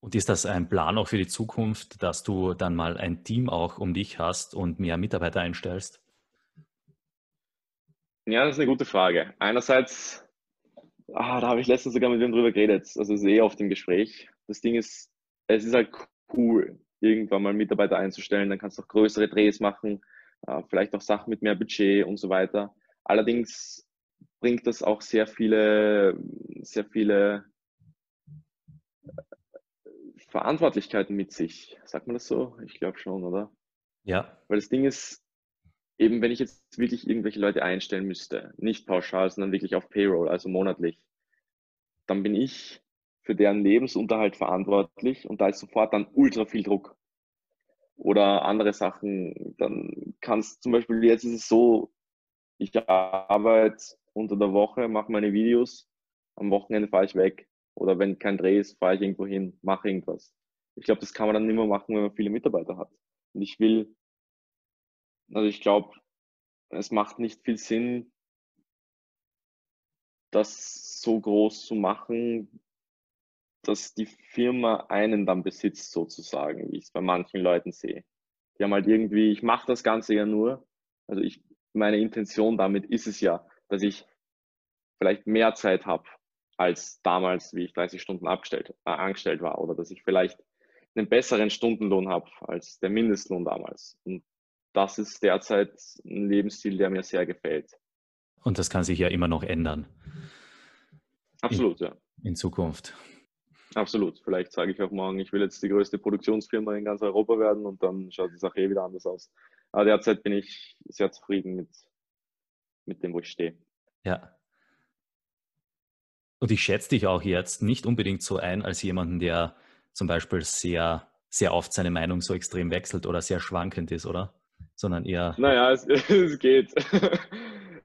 Und ist das ein Plan auch für die Zukunft, dass du dann mal ein Team auch um dich hast und mehr Mitarbeiter einstellst? Ja, das ist eine gute Frage. Einerseits, ah, da habe ich letztens sogar mit wem drüber geredet, also ist eh oft im Gespräch. Das Ding ist, es ist halt cool, irgendwann mal Mitarbeiter einzustellen, dann kannst du auch größere Drehs machen, äh, vielleicht auch Sachen mit mehr Budget und so weiter. Allerdings bringt das auch sehr viele, sehr viele äh, Verantwortlichkeiten mit sich. Sagt man das so? Ich glaube schon, oder? Ja. Weil das Ding ist, eben wenn ich jetzt wirklich irgendwelche Leute einstellen müsste, nicht pauschal, sondern wirklich auf Payroll, also monatlich, dann bin ich für deren Lebensunterhalt verantwortlich und da ist sofort dann ultra viel Druck. Oder andere Sachen, dann kannst zum Beispiel, jetzt ist es so, ich arbeite unter der Woche, mache meine Videos, am Wochenende fahre ich weg. Oder wenn kein Dreh ist, fahre ich irgendwo hin, mache irgendwas. Ich glaube, das kann man dann nicht mehr machen, wenn man viele Mitarbeiter hat. Und ich will, also ich glaube, es macht nicht viel Sinn, das so groß zu machen, dass die Firma einen dann besitzt sozusagen, wie ich es bei manchen Leuten sehe. Die haben halt irgendwie, ich mache das Ganze ja nur, also ich, meine Intention damit ist es ja, dass ich vielleicht mehr Zeit habe als damals, wie ich 30 Stunden abgestellt, äh, angestellt war oder dass ich vielleicht einen besseren Stundenlohn habe als der Mindestlohn damals. Und das ist derzeit ein Lebensstil, der mir sehr gefällt. Und das kann sich ja immer noch ändern. Absolut, in, ja. In Zukunft. Absolut. Vielleicht sage ich auch morgen, ich will jetzt die größte Produktionsfirma in ganz Europa werden und dann schaut die Sache eh wieder anders aus. Aber derzeit bin ich sehr zufrieden mit, mit dem, wo ich stehe. Ja. Und ich schätze dich auch jetzt nicht unbedingt so ein als jemanden, der zum Beispiel sehr, sehr oft seine Meinung so extrem wechselt oder sehr schwankend ist, oder? Sondern eher. Naja, es, es geht.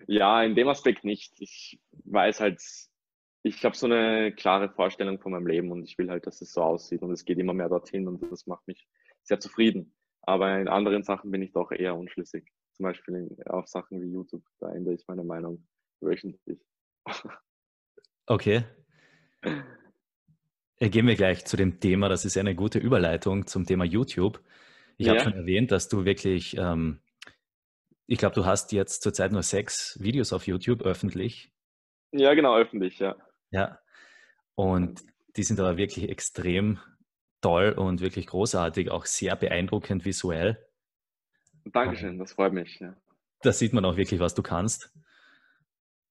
ja, in dem Aspekt nicht. Ich weiß halt, ich habe so eine klare Vorstellung von meinem Leben und ich will halt, dass es so aussieht und es geht immer mehr dorthin und das macht mich sehr zufrieden. Aber in anderen Sachen bin ich doch eher unschlüssig. Zum Beispiel auf Sachen wie YouTube, da ändere ich meine Meinung wöchentlich. Okay. Äh, gehen wir gleich zu dem Thema. Das ist eine gute Überleitung zum Thema YouTube. Ich ja. habe schon erwähnt, dass du wirklich, ähm, ich glaube, du hast jetzt zurzeit nur sechs Videos auf YouTube öffentlich. Ja, genau, öffentlich, ja. Ja, und die sind aber wirklich extrem toll und wirklich großartig, auch sehr beeindruckend visuell. Dankeschön, das freut mich. Ja. Da sieht man auch wirklich, was du kannst.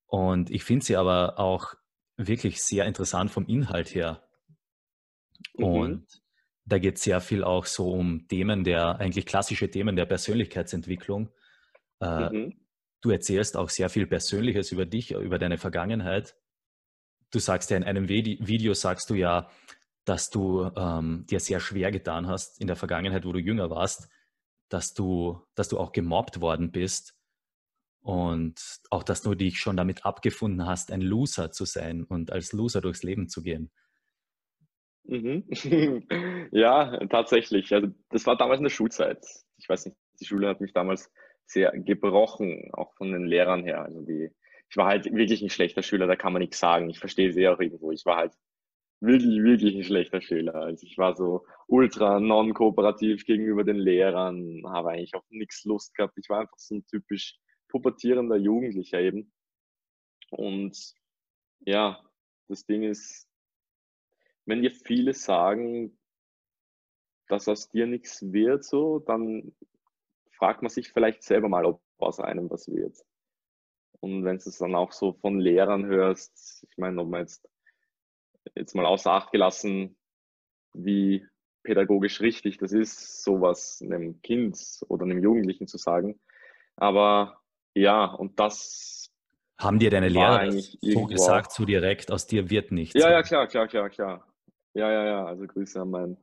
Und ich finde sie aber auch wirklich sehr interessant vom Inhalt her. Mhm. Und da geht es sehr viel auch so um Themen der, eigentlich klassische Themen der Persönlichkeitsentwicklung. Äh, mhm. Du erzählst auch sehr viel Persönliches über dich, über deine Vergangenheit du sagst ja in einem Video, sagst du ja, dass du ähm, dir sehr schwer getan hast in der Vergangenheit, wo du jünger warst, dass du, dass du auch gemobbt worden bist und auch, dass du dich schon damit abgefunden hast, ein Loser zu sein und als Loser durchs Leben zu gehen. Mhm. ja, tatsächlich. Also das war damals in der Schulzeit. Ich weiß nicht, die Schule hat mich damals sehr gebrochen, auch von den Lehrern her. Also die, ich war halt wirklich ein schlechter Schüler, da kann man nichts sagen. Ich verstehe sie auch irgendwo. Ich war halt wirklich, wirklich ein schlechter Schüler. Also ich war so ultra non-kooperativ gegenüber den Lehrern, habe eigentlich auch nichts Lust gehabt. Ich war einfach so ein typisch pubertierender Jugendlicher eben. Und ja, das Ding ist, wenn dir viele sagen, dass aus dir nichts wird, so, dann fragt man sich vielleicht selber mal, ob aus einem was wird. Und wenn du es dann auch so von Lehrern hörst, ich meine, ob man jetzt, jetzt mal außer Acht gelassen, wie pädagogisch richtig das ist, sowas einem Kind oder einem Jugendlichen zu sagen. Aber ja, und das. Haben dir deine Lehrer so gesagt, so direkt, aus dir wird nichts? Ja, ja, klar, klar, klar, klar. Ja, ja, ja, also Grüße an meinen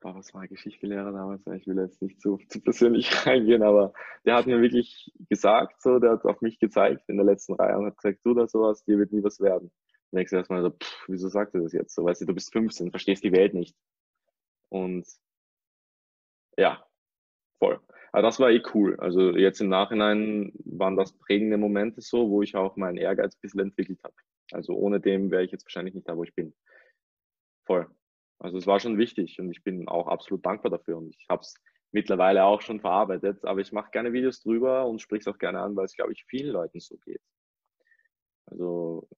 boah, was war Geschichtelehrer damals? Ich will jetzt nicht zu, zu persönlich reingehen, aber der hat mir wirklich gesagt, so, der hat auf mich gezeigt in der letzten Reihe und hat gesagt, du da sowas, dir wird nie was werden. Und ich erstmal so, pff, wieso sagt er das jetzt? So, weißt du, du bist 15, verstehst die Welt nicht. Und ja, voll. Aber das war eh cool. Also jetzt im Nachhinein waren das prägende Momente so, wo ich auch meinen Ehrgeiz ein bisschen entwickelt habe. Also ohne dem wäre ich jetzt wahrscheinlich nicht da, wo ich bin. Voll. Also es war schon wichtig und ich bin auch absolut dankbar dafür und ich habe es mittlerweile auch schon verarbeitet, aber ich mache gerne Videos drüber und spreche es auch gerne an, weil es, glaube ich, vielen Leuten so geht. Also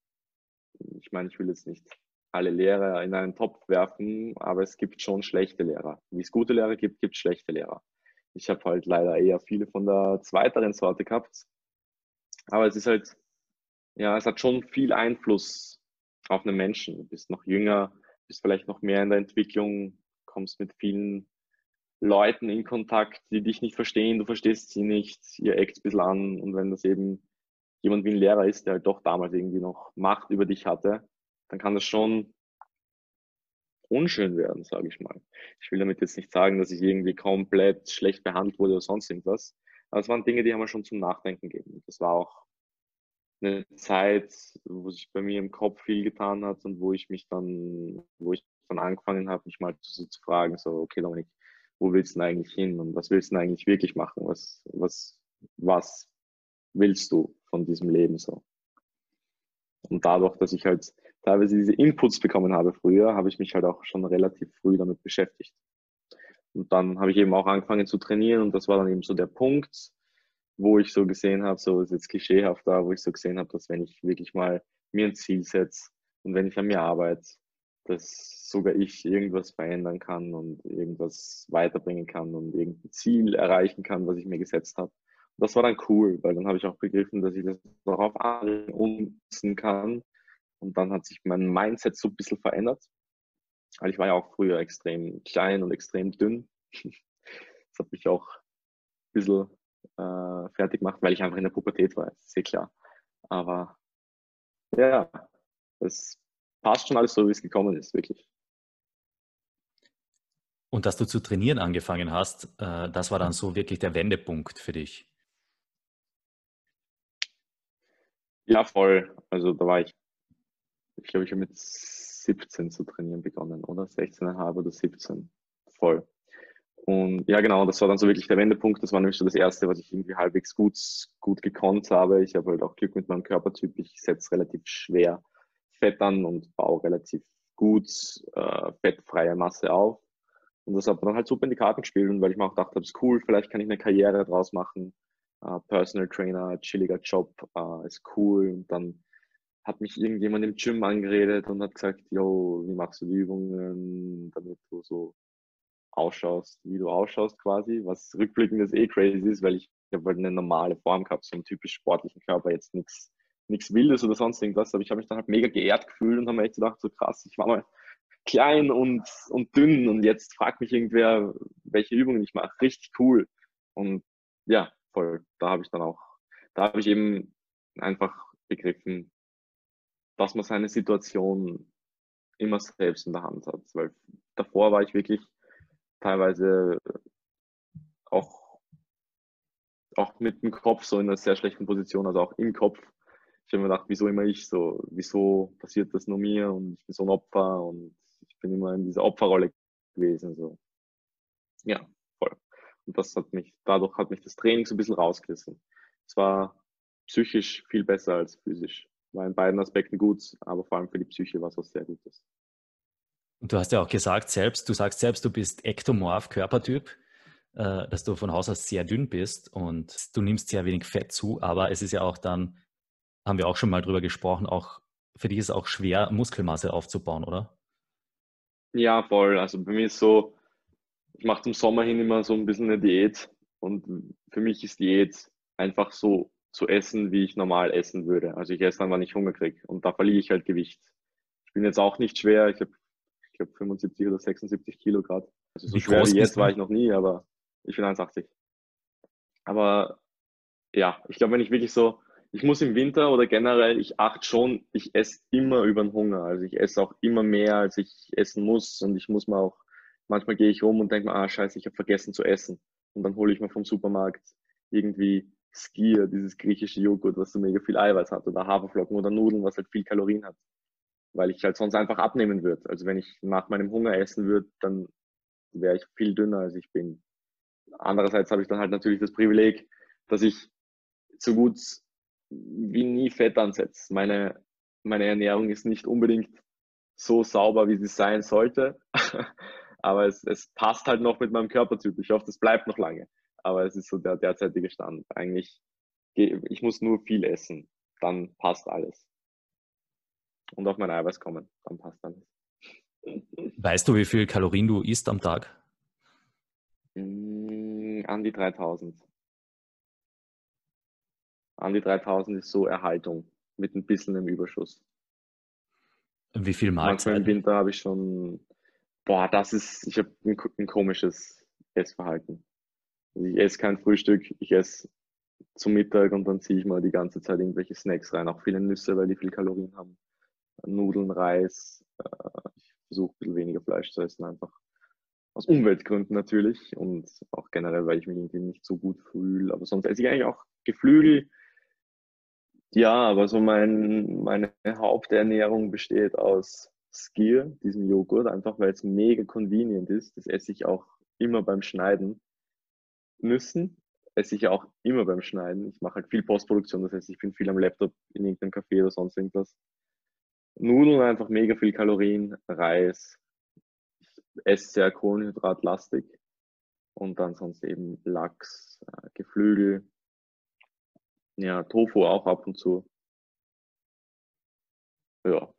ich meine, ich will jetzt nicht alle Lehrer in einen Topf werfen, aber es gibt schon schlechte Lehrer. Wie es gute Lehrer gibt, gibt es schlechte Lehrer. Ich habe halt leider eher viele von der zweiteren Sorte gehabt. Aber es ist halt, ja, es hat schon viel Einfluss auf einen Menschen. Du bist noch jünger, bist vielleicht noch mehr in der Entwicklung, kommst mit vielen Leuten in Kontakt, die dich nicht verstehen, du verstehst sie nicht, ihr eckt ein bisschen an und wenn das eben jemand wie ein Lehrer ist, der halt doch damals irgendwie noch Macht über dich hatte, dann kann das schon unschön werden, sage ich mal. Ich will damit jetzt nicht sagen, dass ich irgendwie komplett schlecht behandelt wurde oder sonst irgendwas, aber es waren Dinge, die haben wir schon zum Nachdenken gegeben. Das war auch eine Zeit, wo sich bei mir im Kopf viel getan hat und wo ich mich dann, wo ich dann angefangen habe, mich mal zu, zu fragen, so, okay, Dominik, wo willst du denn eigentlich hin und was willst du denn eigentlich wirklich machen? Was, was, was willst du von diesem Leben so? Und dadurch, dass ich halt teilweise diese Inputs bekommen habe früher, habe ich mich halt auch schon relativ früh damit beschäftigt. Und dann habe ich eben auch angefangen zu trainieren und das war dann eben so der Punkt, wo ich so gesehen habe, so ist jetzt klischeehaft da, wo ich so gesehen habe, dass wenn ich wirklich mal mir ein Ziel setze und wenn ich an mir arbeite, dass sogar ich irgendwas verändern kann und irgendwas weiterbringen kann und irgendein Ziel erreichen kann, was ich mir gesetzt habe. Das war dann cool, weil dann habe ich auch begriffen, dass ich das noch auf andere umsetzen kann. Und dann hat sich mein Mindset so ein bisschen verändert. Weil ich war ja auch früher extrem klein und extrem dünn. Das hat mich auch ein bisschen äh, fertig gemacht, weil ich einfach in der Pubertät war, ist sehr klar. Aber ja, es passt schon alles so, wie es gekommen ist, wirklich. Und dass du zu trainieren angefangen hast, äh, das war dann so wirklich der Wendepunkt für dich. Ja, voll. Also da war ich, ich glaube, ich habe mit 17 zu trainieren begonnen, oder? 16,5 oder 17. Voll. Und ja, genau, das war dann so wirklich der Wendepunkt. Das war nämlich so das Erste, was ich irgendwie halbwegs gut, gut gekonnt habe. Ich habe halt auch Glück mit meinem Körpertyp. Ich setze relativ schwer Fett an und baue relativ gut äh, fettfreie Masse auf. Und das hat dann halt super in die Karten gespielt, und weil ich mir auch gedacht habe, ist cool, vielleicht kann ich eine Karriere draus machen. Äh, Personal Trainer, chilliger Job, äh, ist cool. Und dann hat mich irgendjemand im Gym angeredet und hat gesagt, yo, wie machst du die Übungen, damit du so ausschaust, wie du ausschaust quasi, was rückblickend ist eh crazy ist, weil ich, habe halt eine normale Form gehabt, so einen typisch sportlichen Körper, jetzt nichts nichts Wildes oder sonst irgendwas, aber ich habe mich dann halt mega geehrt gefühlt und habe mir echt gedacht, so krass, ich war mal klein und, und dünn und jetzt fragt mich irgendwer, welche Übungen ich mache. Richtig cool. Und ja, voll. Da habe ich dann auch, da habe ich eben einfach begriffen, dass man seine Situation immer selbst in der Hand hat. Weil davor war ich wirklich teilweise auch, auch mit dem Kopf so in einer sehr schlechten Position, also auch im Kopf. Ich habe mir gedacht, wieso immer ich so, wieso passiert das nur mir und ich bin so ein Opfer und ich bin immer in dieser Opferrolle gewesen. So. Ja, voll. Und das hat mich, dadurch hat mich das Training so ein bisschen rausgerissen. Es war psychisch viel besser als physisch. War in beiden Aspekten gut, aber vor allem für die Psyche war es was sehr Gutes. Und du hast ja auch gesagt selbst, du sagst selbst, du bist ektomorph Körpertyp, äh, dass du von Haus aus sehr dünn bist und du nimmst sehr wenig Fett zu, aber es ist ja auch dann, haben wir auch schon mal drüber gesprochen, auch für dich ist es auch schwer, Muskelmasse aufzubauen, oder? Ja, voll. Also bei mir ist so, ich mache zum Sommer hin immer so ein bisschen eine Diät und für mich ist Diät einfach so zu essen, wie ich normal essen würde. Also ich esse dann, wann ich Hunger kriege und da verliere ich halt Gewicht. Ich bin jetzt auch nicht schwer, ich habe glaube 75 oder 76 Kilo Grad. Also so wie schwer wie jetzt war ich noch nie, aber ich bin 1,80. Aber ja, ich glaube, wenn ich wirklich so, ich muss im Winter oder generell, ich achte schon, ich esse immer über den Hunger. Also ich esse auch immer mehr, als ich essen muss und ich muss mir auch manchmal gehe ich rum und denke mir, ah scheiße, ich habe vergessen zu essen. Und dann hole ich mir vom Supermarkt irgendwie Skier, dieses griechische Joghurt, was so mega viel Eiweiß hat, oder Haferflocken oder Nudeln, was halt viel Kalorien hat. Weil ich halt sonst einfach abnehmen würde. Also wenn ich nach meinem Hunger essen würde, dann wäre ich viel dünner, als ich bin. Andererseits habe ich dann halt natürlich das Privileg, dass ich so gut wie nie Fett ansetze. Meine, meine Ernährung ist nicht unbedingt so sauber, wie sie sein sollte. Aber es, es passt halt noch mit meinem Körpertyp. Ich hoffe, das bleibt noch lange. Aber es ist so der derzeitige Stand. Eigentlich, ich muss nur viel essen. Dann passt alles. Und auf mein Eiweiß kommen. Dann passt alles. Weißt du, wie viel Kalorien du isst am Tag? Mm, an die 3000. An die 3000 ist so Erhaltung mit ein bisschen im Überschuss. Wie viel Mahlzeiten? Manchmal im Winter habe ich schon, boah, das ist, ich habe ein, ein, komisches Essverhalten. Also ich esse kein Frühstück, ich esse zum Mittag und dann ziehe ich mal die ganze Zeit irgendwelche Snacks rein, auch viele Nüsse, weil die viel Kalorien haben. Nudeln, Reis. Äh, ich versuche ein bisschen weniger Fleisch zu essen, einfach aus Umweltgründen natürlich und auch generell, weil ich mich irgendwie nicht so gut fühle. Aber sonst esse ich eigentlich auch Geflügel, ja, aber so mein, meine Haupternährung besteht aus Skier, diesem Joghurt, einfach weil es mega convenient ist. Das esse ich auch immer beim Schneiden. Nüssen esse ich auch immer beim Schneiden. Ich mache halt viel Postproduktion, das heißt, ich bin viel am Laptop in irgendeinem Café oder sonst irgendwas. Nudeln einfach mega viel Kalorien, Reis. Ich esse sehr kohlenhydratlastig und dann sonst eben Lachs, äh, Geflügel, ja, Tofu auch ab und zu. Ja.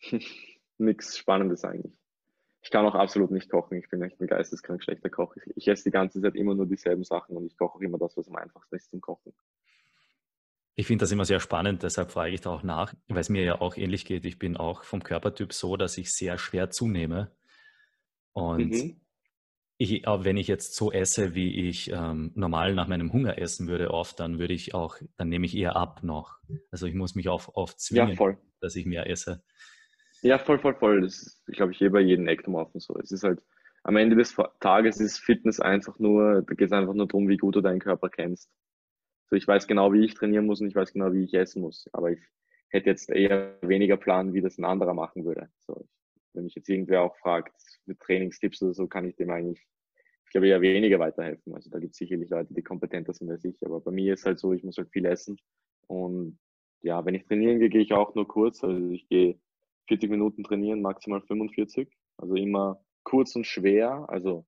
Nichts Spannendes eigentlich. Ich kann auch absolut nicht kochen. Ich bin echt ein geisteskrank schlechter Koch. Ich, ich, esse die ganze Zeit immer nur dieselben Sachen und ich koche auch immer das, was am einfachsten ist zum Kochen. Ich finde das immer sehr spannend, deshalb frage ich da auch nach, weil es mir ja auch ähnlich geht. Ich bin auch vom Körpertyp so, dass ich sehr schwer zunehme. Und mhm ich, wenn ich jetzt so esse, wie ich ähm, normal nach meinem Hunger essen würde, oft, dann würde ich auch, dann nehme ich eher ab noch. Also ich muss mich auch oft zwingen, ja, dass ich mehr esse. Ja, voll, voll, voll. Das ist, ich glaube, ich bei jedem Ektomorphen so. Es ist halt, am Ende des Tages ist Fitness einfach nur, da geht es einfach nur darum, wie gut du deinen Körper kennst. So, ich weiß genau, wie ich trainieren muss und ich weiß genau, wie ich essen muss. Aber ich hätte jetzt eher weniger Plan, wie das ein anderer machen würde. So, wenn mich jetzt irgendwer auch fragt, mit Trainingstipps oder so, kann ich dem eigentlich, ich glaube, eher weniger weiterhelfen. Also da gibt es sicherlich Leute, die kompetenter sind als ich. Aber bei mir ist halt so, ich muss halt viel essen. Und ja, wenn ich trainieren gehe, gehe ich auch nur kurz. Also ich gehe 40 Minuten trainieren, maximal 45. Also immer kurz und schwer. Also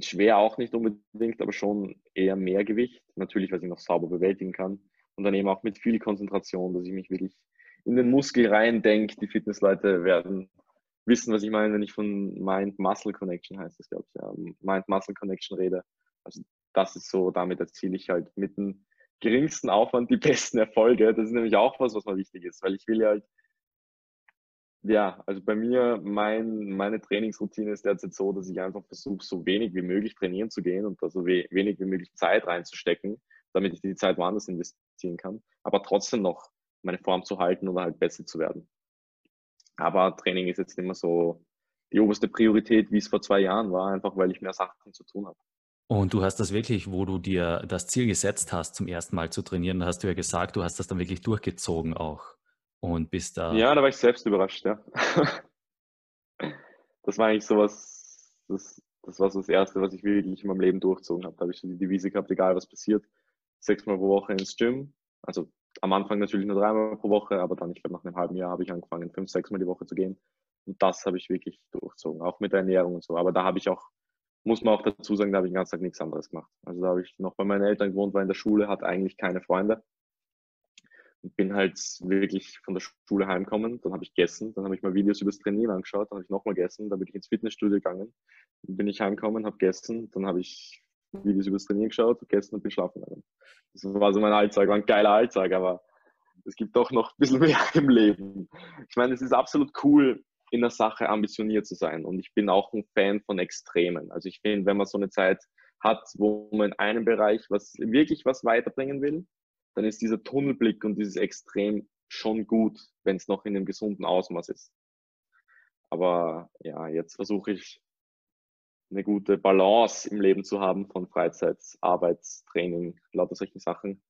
schwer auch nicht unbedingt, aber schon eher mehr Gewicht. Natürlich, was ich noch sauber bewältigen kann. Und dann eben auch mit viel Konzentration, dass ich mich wirklich in den Muskel rein denke. Die Fitnessleute werden wissen, was ich meine, wenn ich von Mind-Muscle Connection heißt das, glaube ich, ja, Mind-Muscle Connection rede. Also das ist so, damit erziele ich halt mit dem geringsten Aufwand die besten Erfolge. Das ist nämlich auch was, was mir wichtig ist, weil ich will ja halt, ja, also bei mir, mein, meine Trainingsroutine ist derzeit so, dass ich einfach versuche, so wenig wie möglich trainieren zu gehen und da so wenig wie möglich Zeit reinzustecken, damit ich die Zeit woanders investieren kann, aber trotzdem noch meine Form zu halten oder halt besser zu werden. Aber Training ist jetzt immer so die oberste Priorität, wie es vor zwei Jahren war, einfach weil ich mehr Sachen zu tun habe. Und du hast das wirklich, wo du dir das Ziel gesetzt hast, zum ersten Mal zu trainieren, hast du ja gesagt, du hast das dann wirklich durchgezogen auch und bist da. Ja, da war ich selbst überrascht, ja. das war eigentlich sowas, das, das war so das Erste, was ich wirklich in meinem Leben durchgezogen habe. Da habe ich so die Devise gehabt, egal was passiert, sechsmal pro Woche ins Gym, also am Anfang natürlich nur dreimal pro Woche, aber dann, ich glaube, nach einem halben Jahr habe ich angefangen, fünf, sechs Mal die Woche zu gehen. Und das habe ich wirklich durchzogen, auch mit der Ernährung und so. Aber da habe ich auch, muss man auch dazu sagen, da habe ich den ganzen Tag nichts anderes gemacht. Also da habe ich noch bei meinen Eltern gewohnt, war in der Schule, hatte eigentlich keine Freunde. Bin halt wirklich von der Schule heimgekommen, dann habe ich gegessen, dann habe ich mal Videos über das Trainieren angeschaut, dann habe ich nochmal gegessen, dann bin ich ins Fitnessstudio gegangen, dann bin ich heimgekommen, habe gegessen, dann habe ich Videos über das Trainieren geschaut, gegessen und bin schlafen gegangen. Das war so mein Alltag, war ein geiler Alltag, aber es gibt doch noch ein bisschen mehr im Leben. Ich meine, es ist absolut cool, in der Sache ambitioniert zu sein. Und ich bin auch ein Fan von Extremen. Also ich finde, wenn man so eine Zeit hat, wo man in einem Bereich was wirklich was weiterbringen will, dann ist dieser Tunnelblick und dieses Extrem schon gut, wenn es noch in einem gesunden Ausmaß ist. Aber ja, jetzt versuche ich eine gute Balance im Leben zu haben von Freizeit, Arbeitstraining, lauter solchen Sachen.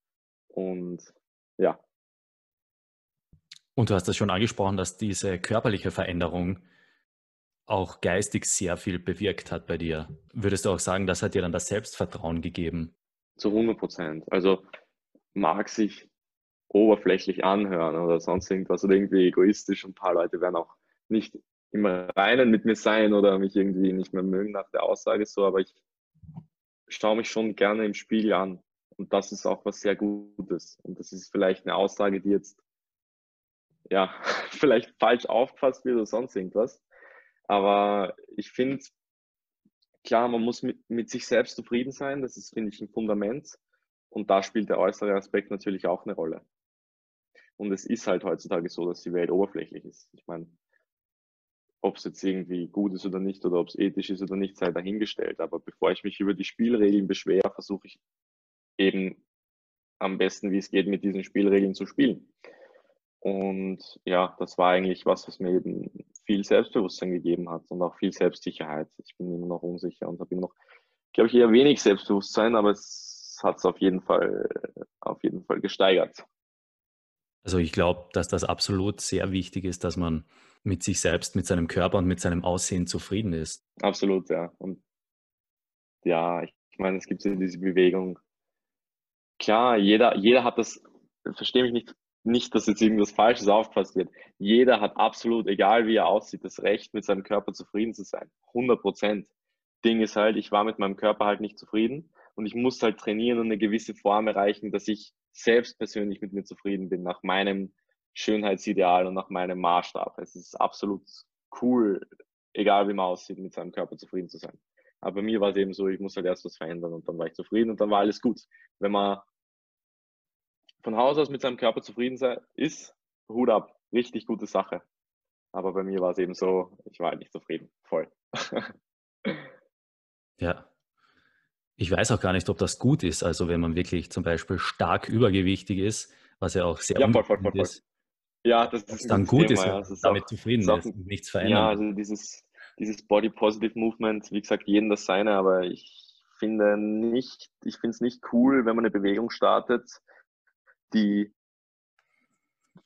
Und ja. Und du hast das schon angesprochen, dass diese körperliche Veränderung auch geistig sehr viel bewirkt hat bei dir. Würdest du auch sagen, das hat dir dann das Selbstvertrauen gegeben? Zu 100 Prozent. Also mag sich oberflächlich anhören oder sonst irgendwas oder irgendwie egoistisch. Ein paar Leute werden auch nicht im Reinen mit mir sein oder mich irgendwie nicht mehr mögen nach der Aussage so, aber ich schaue mich schon gerne im Spiegel an. Und das ist auch was sehr Gutes. Und das ist vielleicht eine Aussage, die jetzt ja vielleicht falsch aufgefasst wird oder sonst irgendwas. Aber ich finde, klar, man muss mit, mit sich selbst zufrieden sein. Das ist, finde ich, ein Fundament. Und da spielt der äußere Aspekt natürlich auch eine Rolle. Und es ist halt heutzutage so, dass die Welt oberflächlich ist. Ich meine, ob es jetzt irgendwie gut ist oder nicht oder ob es ethisch ist oder nicht, sei dahingestellt. Aber bevor ich mich über die Spielregeln beschwere, versuche ich eben am besten, wie es geht, mit diesen Spielregeln zu spielen. Und ja, das war eigentlich was, was mir eben viel Selbstbewusstsein gegeben hat und auch viel Selbstsicherheit. Ich bin immer noch unsicher und habe immer noch, glaube ich, eher wenig Selbstbewusstsein, aber es hat es auf jeden Fall, auf jeden Fall gesteigert. Also ich glaube, dass das absolut sehr wichtig ist, dass man mit sich selbst, mit seinem Körper und mit seinem Aussehen zufrieden ist. Absolut, ja. Und ja, ich meine, es gibt so diese Bewegung. Klar, jeder, jeder hat das, verstehe mich nicht, nicht, dass jetzt irgendwas Falsches aufgefasst wird. Jeder hat absolut, egal wie er aussieht, das Recht, mit seinem Körper zufrieden zu sein. 100 Prozent. Ding ist halt, ich war mit meinem Körper halt nicht zufrieden und ich muss halt trainieren und eine gewisse Form erreichen, dass ich selbst persönlich mit mir zufrieden bin, nach meinem Schönheitsideal und nach meinem Maßstab. Es ist absolut cool, egal wie man aussieht, mit seinem Körper zufrieden zu sein. Aber bei mir war es eben so, ich muss halt erst was verändern und dann war ich zufrieden und dann war alles gut. Wenn man von Haus aus mit seinem Körper zufrieden ist, Hut ab, richtig gute Sache. Aber bei mir war es eben so, ich war halt nicht zufrieden, voll. ja, ich weiß auch gar nicht, ob das gut ist. Also wenn man wirklich zum Beispiel stark übergewichtig ist, was ja auch sehr ja, voll, voll, voll, ist. Ja, das ist dann gut Thema, ist, ja. ist damit auch, zufrieden ist, und nichts verändern. Ja, also dieses, dieses Body Positive Movement, wie gesagt, jeden das seine, aber ich finde nicht, ich finde es nicht cool, wenn man eine Bewegung startet, die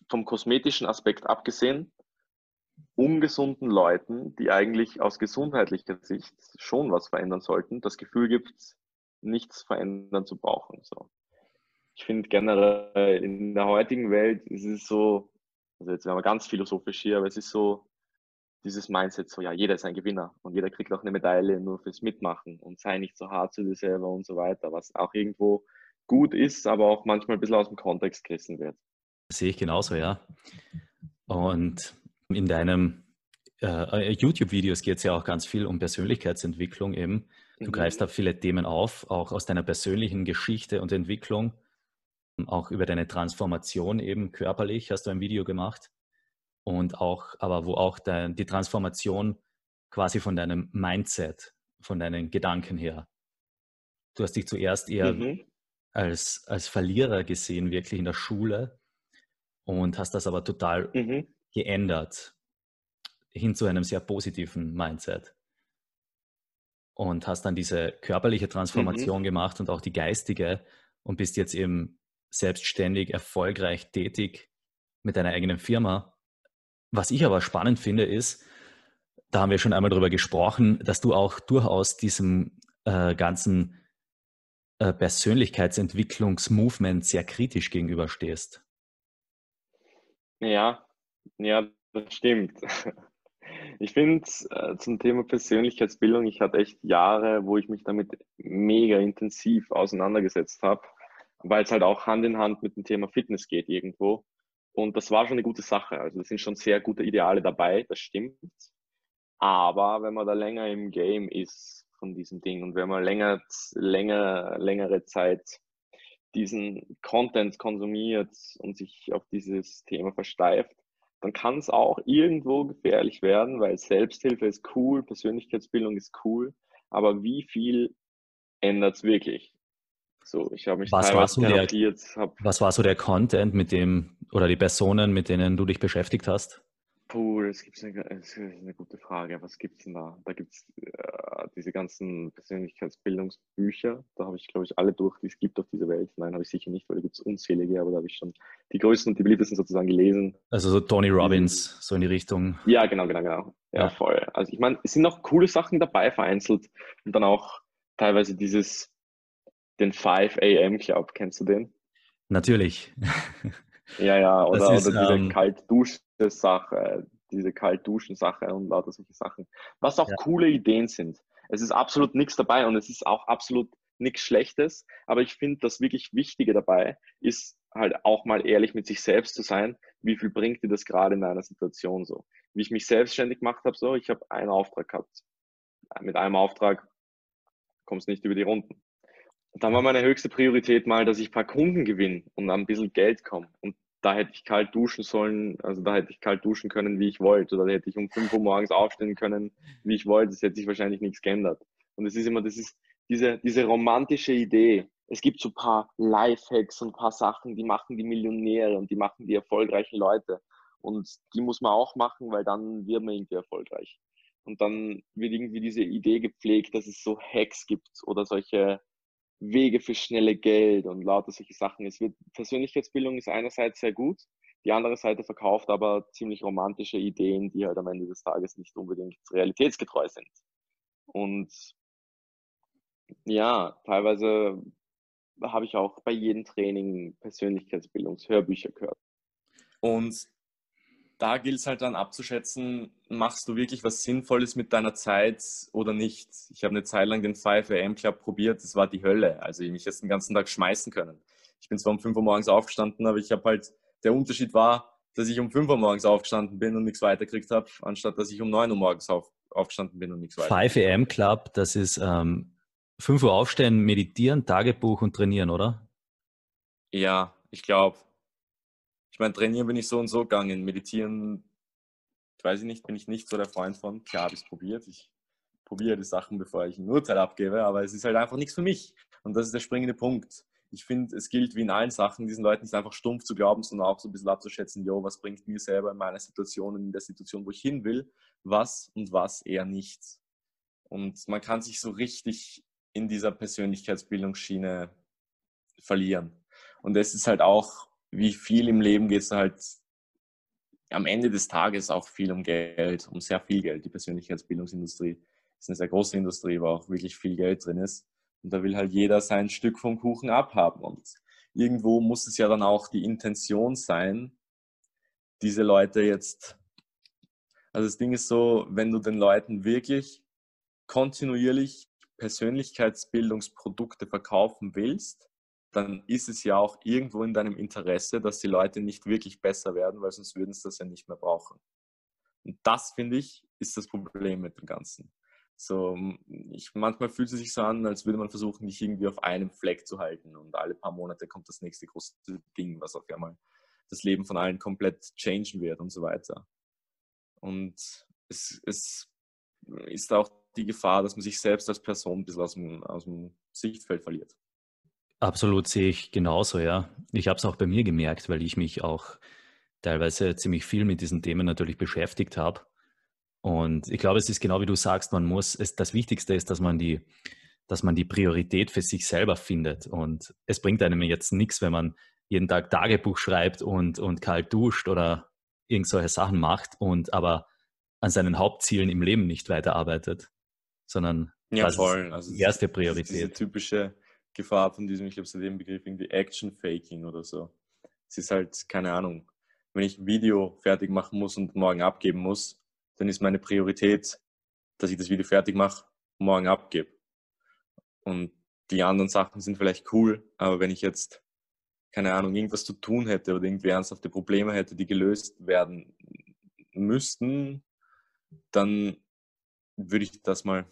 vom kosmetischen Aspekt abgesehen ungesunden Leuten, die eigentlich aus gesundheitlicher Sicht schon was verändern sollten, das Gefühl gibt, nichts verändern zu brauchen. So. Ich finde generell in der heutigen Welt ist es so, also jetzt werden wir ganz philosophisch hier, aber es ist so dieses Mindset, so ja, jeder ist ein Gewinner und jeder kriegt auch eine Medaille nur fürs Mitmachen und sei nicht so hart zu dir selber und so weiter, was auch irgendwo gut ist, aber auch manchmal ein bisschen aus dem Kontext gerissen wird. Das sehe ich genauso, ja. Und in deinem äh, YouTube-Videos geht es ja auch ganz viel um Persönlichkeitsentwicklung eben. Du mhm. greifst da viele Themen auf, auch aus deiner persönlichen Geschichte und Entwicklung. Auch über deine Transformation eben körperlich hast du ein Video gemacht. Und auch, aber wo auch dein, die Transformation quasi von deinem Mindset, von deinen Gedanken her. Du hast dich zuerst eher mhm. als, als Verlierer gesehen, wirklich in der Schule und hast das aber total mhm. Geändert hin zu einem sehr positiven Mindset. Und hast dann diese körperliche Transformation mhm. gemacht und auch die geistige und bist jetzt eben selbstständig, erfolgreich tätig mit deiner eigenen Firma. Was ich aber spannend finde, ist, da haben wir schon einmal darüber gesprochen, dass du auch durchaus diesem äh, ganzen äh, Persönlichkeitsentwicklungsmovement sehr kritisch gegenüberstehst. Ja, ja, das stimmt. Ich finde äh, zum Thema Persönlichkeitsbildung, ich hatte echt Jahre, wo ich mich damit mega intensiv auseinandergesetzt habe, weil es halt auch Hand in Hand mit dem Thema Fitness geht irgendwo. Und das war schon eine gute Sache. Also es sind schon sehr gute Ideale dabei, das stimmt. Aber wenn man da länger im Game ist von diesem Ding und wenn man länger, länger, längere Zeit diesen Content konsumiert und sich auf dieses Thema versteift, dann kann es auch irgendwo gefährlich werden, weil Selbsthilfe ist cool, Persönlichkeitsbildung ist cool, aber wie viel ändert es wirklich? So, ich habe mich was war so der, hab, Was war so der Content, mit dem oder die Personen, mit denen du dich beschäftigt hast? Puh, das, gibt's eine, das ist eine gute Frage. Was gibt es denn da? Da gibt es äh, diese ganzen Persönlichkeitsbildungsbücher. Da habe ich, glaube ich, alle durch, die es gibt auf dieser Welt. Nein, habe ich sicher nicht, weil da gibt es unzählige, aber da habe ich schon die größten und die beliebtesten sozusagen gelesen. Also so Tony Robbins, mhm. so in die Richtung. Ja, genau, genau, genau. Ja, ja. voll. Also ich meine, es sind noch coole Sachen dabei vereinzelt und dann auch teilweise dieses, den 5 AM Club, kennst du den? Natürlich. Ja, ja, oder, ist, oder diese ähm, Kaltduschen-Sache, diese Kaltduschen-Sache und lauter solche Sachen. Was auch ja. coole Ideen sind. Es ist absolut nichts dabei und es ist auch absolut nichts Schlechtes, aber ich finde, das wirklich Wichtige dabei ist halt auch mal ehrlich mit sich selbst zu sein. Wie viel bringt dir das gerade in einer Situation so? Wie ich mich selbstständig gemacht habe, so, ich habe einen Auftrag gehabt. Mit einem Auftrag kommst du nicht über die Runden dann war meine höchste Priorität mal, dass ich ein paar Kunden gewinne und ein bisschen Geld komme. Und da hätte ich kalt duschen sollen, also da hätte ich kalt duschen können, wie ich wollte. Oder da hätte ich um 5 Uhr morgens aufstehen können, wie ich wollte. Das hätte sich wahrscheinlich nichts geändert. Und es ist immer, das ist diese, diese romantische Idee. Es gibt so ein paar Lifehacks und ein paar Sachen, die machen die Millionäre und die machen die erfolgreichen Leute. Und die muss man auch machen, weil dann wird man irgendwie erfolgreich. Und dann wird irgendwie diese Idee gepflegt, dass es so Hacks gibt oder solche Wege für schnelle Geld und lauter solche Sachen. Es wird, Persönlichkeitsbildung ist einerseits sehr gut, die andere Seite verkauft aber ziemlich romantische Ideen, die halt am Ende des Tages nicht unbedingt realitätsgetreu sind. Und ja, teilweise habe ich auch bei jedem Training Persönlichkeitsbildungshörbücher gehört. Und da gilt es halt dann abzuschätzen, machst du wirklich was Sinnvolles mit deiner Zeit oder nicht. Ich habe eine Zeit lang den 5 AM Club probiert, das war die Hölle. Also ich mich jetzt den ganzen Tag schmeißen können. Ich bin zwar um 5 Uhr morgens aufgestanden, aber ich habe halt, der Unterschied war, dass ich um 5 Uhr morgens aufgestanden bin und nichts weitergekriegt habe, anstatt dass ich um 9 Uhr morgens auf, aufgestanden bin und nichts weiter. 5 AM Club, das ist ähm, 5 Uhr aufstehen, meditieren, Tagebuch und trainieren, oder? Ja, ich glaube, ich meine, trainieren bin ich so und so gegangen. Meditieren, weiß ich nicht, bin ich nicht so der Freund von. Klar, habe ich es probiert. Ich probiere die Sachen, bevor ich ein Urteil abgebe, aber es ist halt einfach nichts für mich. Und das ist der springende Punkt. Ich finde, es gilt wie in allen Sachen, diesen Leuten nicht einfach stumpf zu glauben, sondern auch so ein bisschen abzuschätzen, jo, was bringt mir selber in meiner Situation, in der Situation, wo ich hin will, was und was eher nicht. Und man kann sich so richtig in dieser Persönlichkeitsbildungsschiene verlieren. Und es ist halt auch wie viel im Leben geht es halt am Ende des Tages auch viel um Geld, um sehr viel Geld. Die Persönlichkeitsbildungsindustrie ist eine sehr große Industrie, wo auch wirklich viel Geld drin ist. Und da will halt jeder sein Stück vom Kuchen abhaben. Und irgendwo muss es ja dann auch die Intention sein, diese Leute jetzt. Also das Ding ist so, wenn du den Leuten wirklich kontinuierlich Persönlichkeitsbildungsprodukte verkaufen willst, dann ist es ja auch irgendwo in deinem Interesse, dass die Leute nicht wirklich besser werden, weil sonst würden sie das ja nicht mehr brauchen. Und das, finde ich, ist das Problem mit dem Ganzen. So, ich, manchmal fühlt es sich so an, als würde man versuchen, dich irgendwie auf einem Fleck zu halten und alle paar Monate kommt das nächste große Ding, was auf einmal das Leben von allen komplett changen wird und so weiter. Und es, es ist auch die Gefahr, dass man sich selbst als Person ein bisschen aus dem, aus dem Sichtfeld verliert. Absolut sehe ich genauso, ja. Ich habe es auch bei mir gemerkt, weil ich mich auch teilweise ziemlich viel mit diesen Themen natürlich beschäftigt habe. Und ich glaube, es ist genau wie du sagst, man muss, es, das Wichtigste ist, dass man die, dass man die Priorität für sich selber findet. Und es bringt einem jetzt nichts, wenn man jeden Tag Tagebuch schreibt und, und kalt duscht oder irgend solche Sachen macht und aber an seinen Hauptzielen im Leben nicht weiterarbeitet, sondern ja, das voll. also die erste Priorität. Diese typische Gefahr von diesem, ich glaube, zu dem Begriff irgendwie Action Faking oder so. Es ist halt, keine Ahnung, wenn ich ein Video fertig machen muss und morgen abgeben muss, dann ist meine Priorität, dass ich das Video fertig mache, morgen abgebe. Und die anderen Sachen sind vielleicht cool, aber wenn ich jetzt, keine Ahnung, irgendwas zu tun hätte oder irgendwie ernsthafte Probleme hätte, die gelöst werden müssten, dann würde ich das mal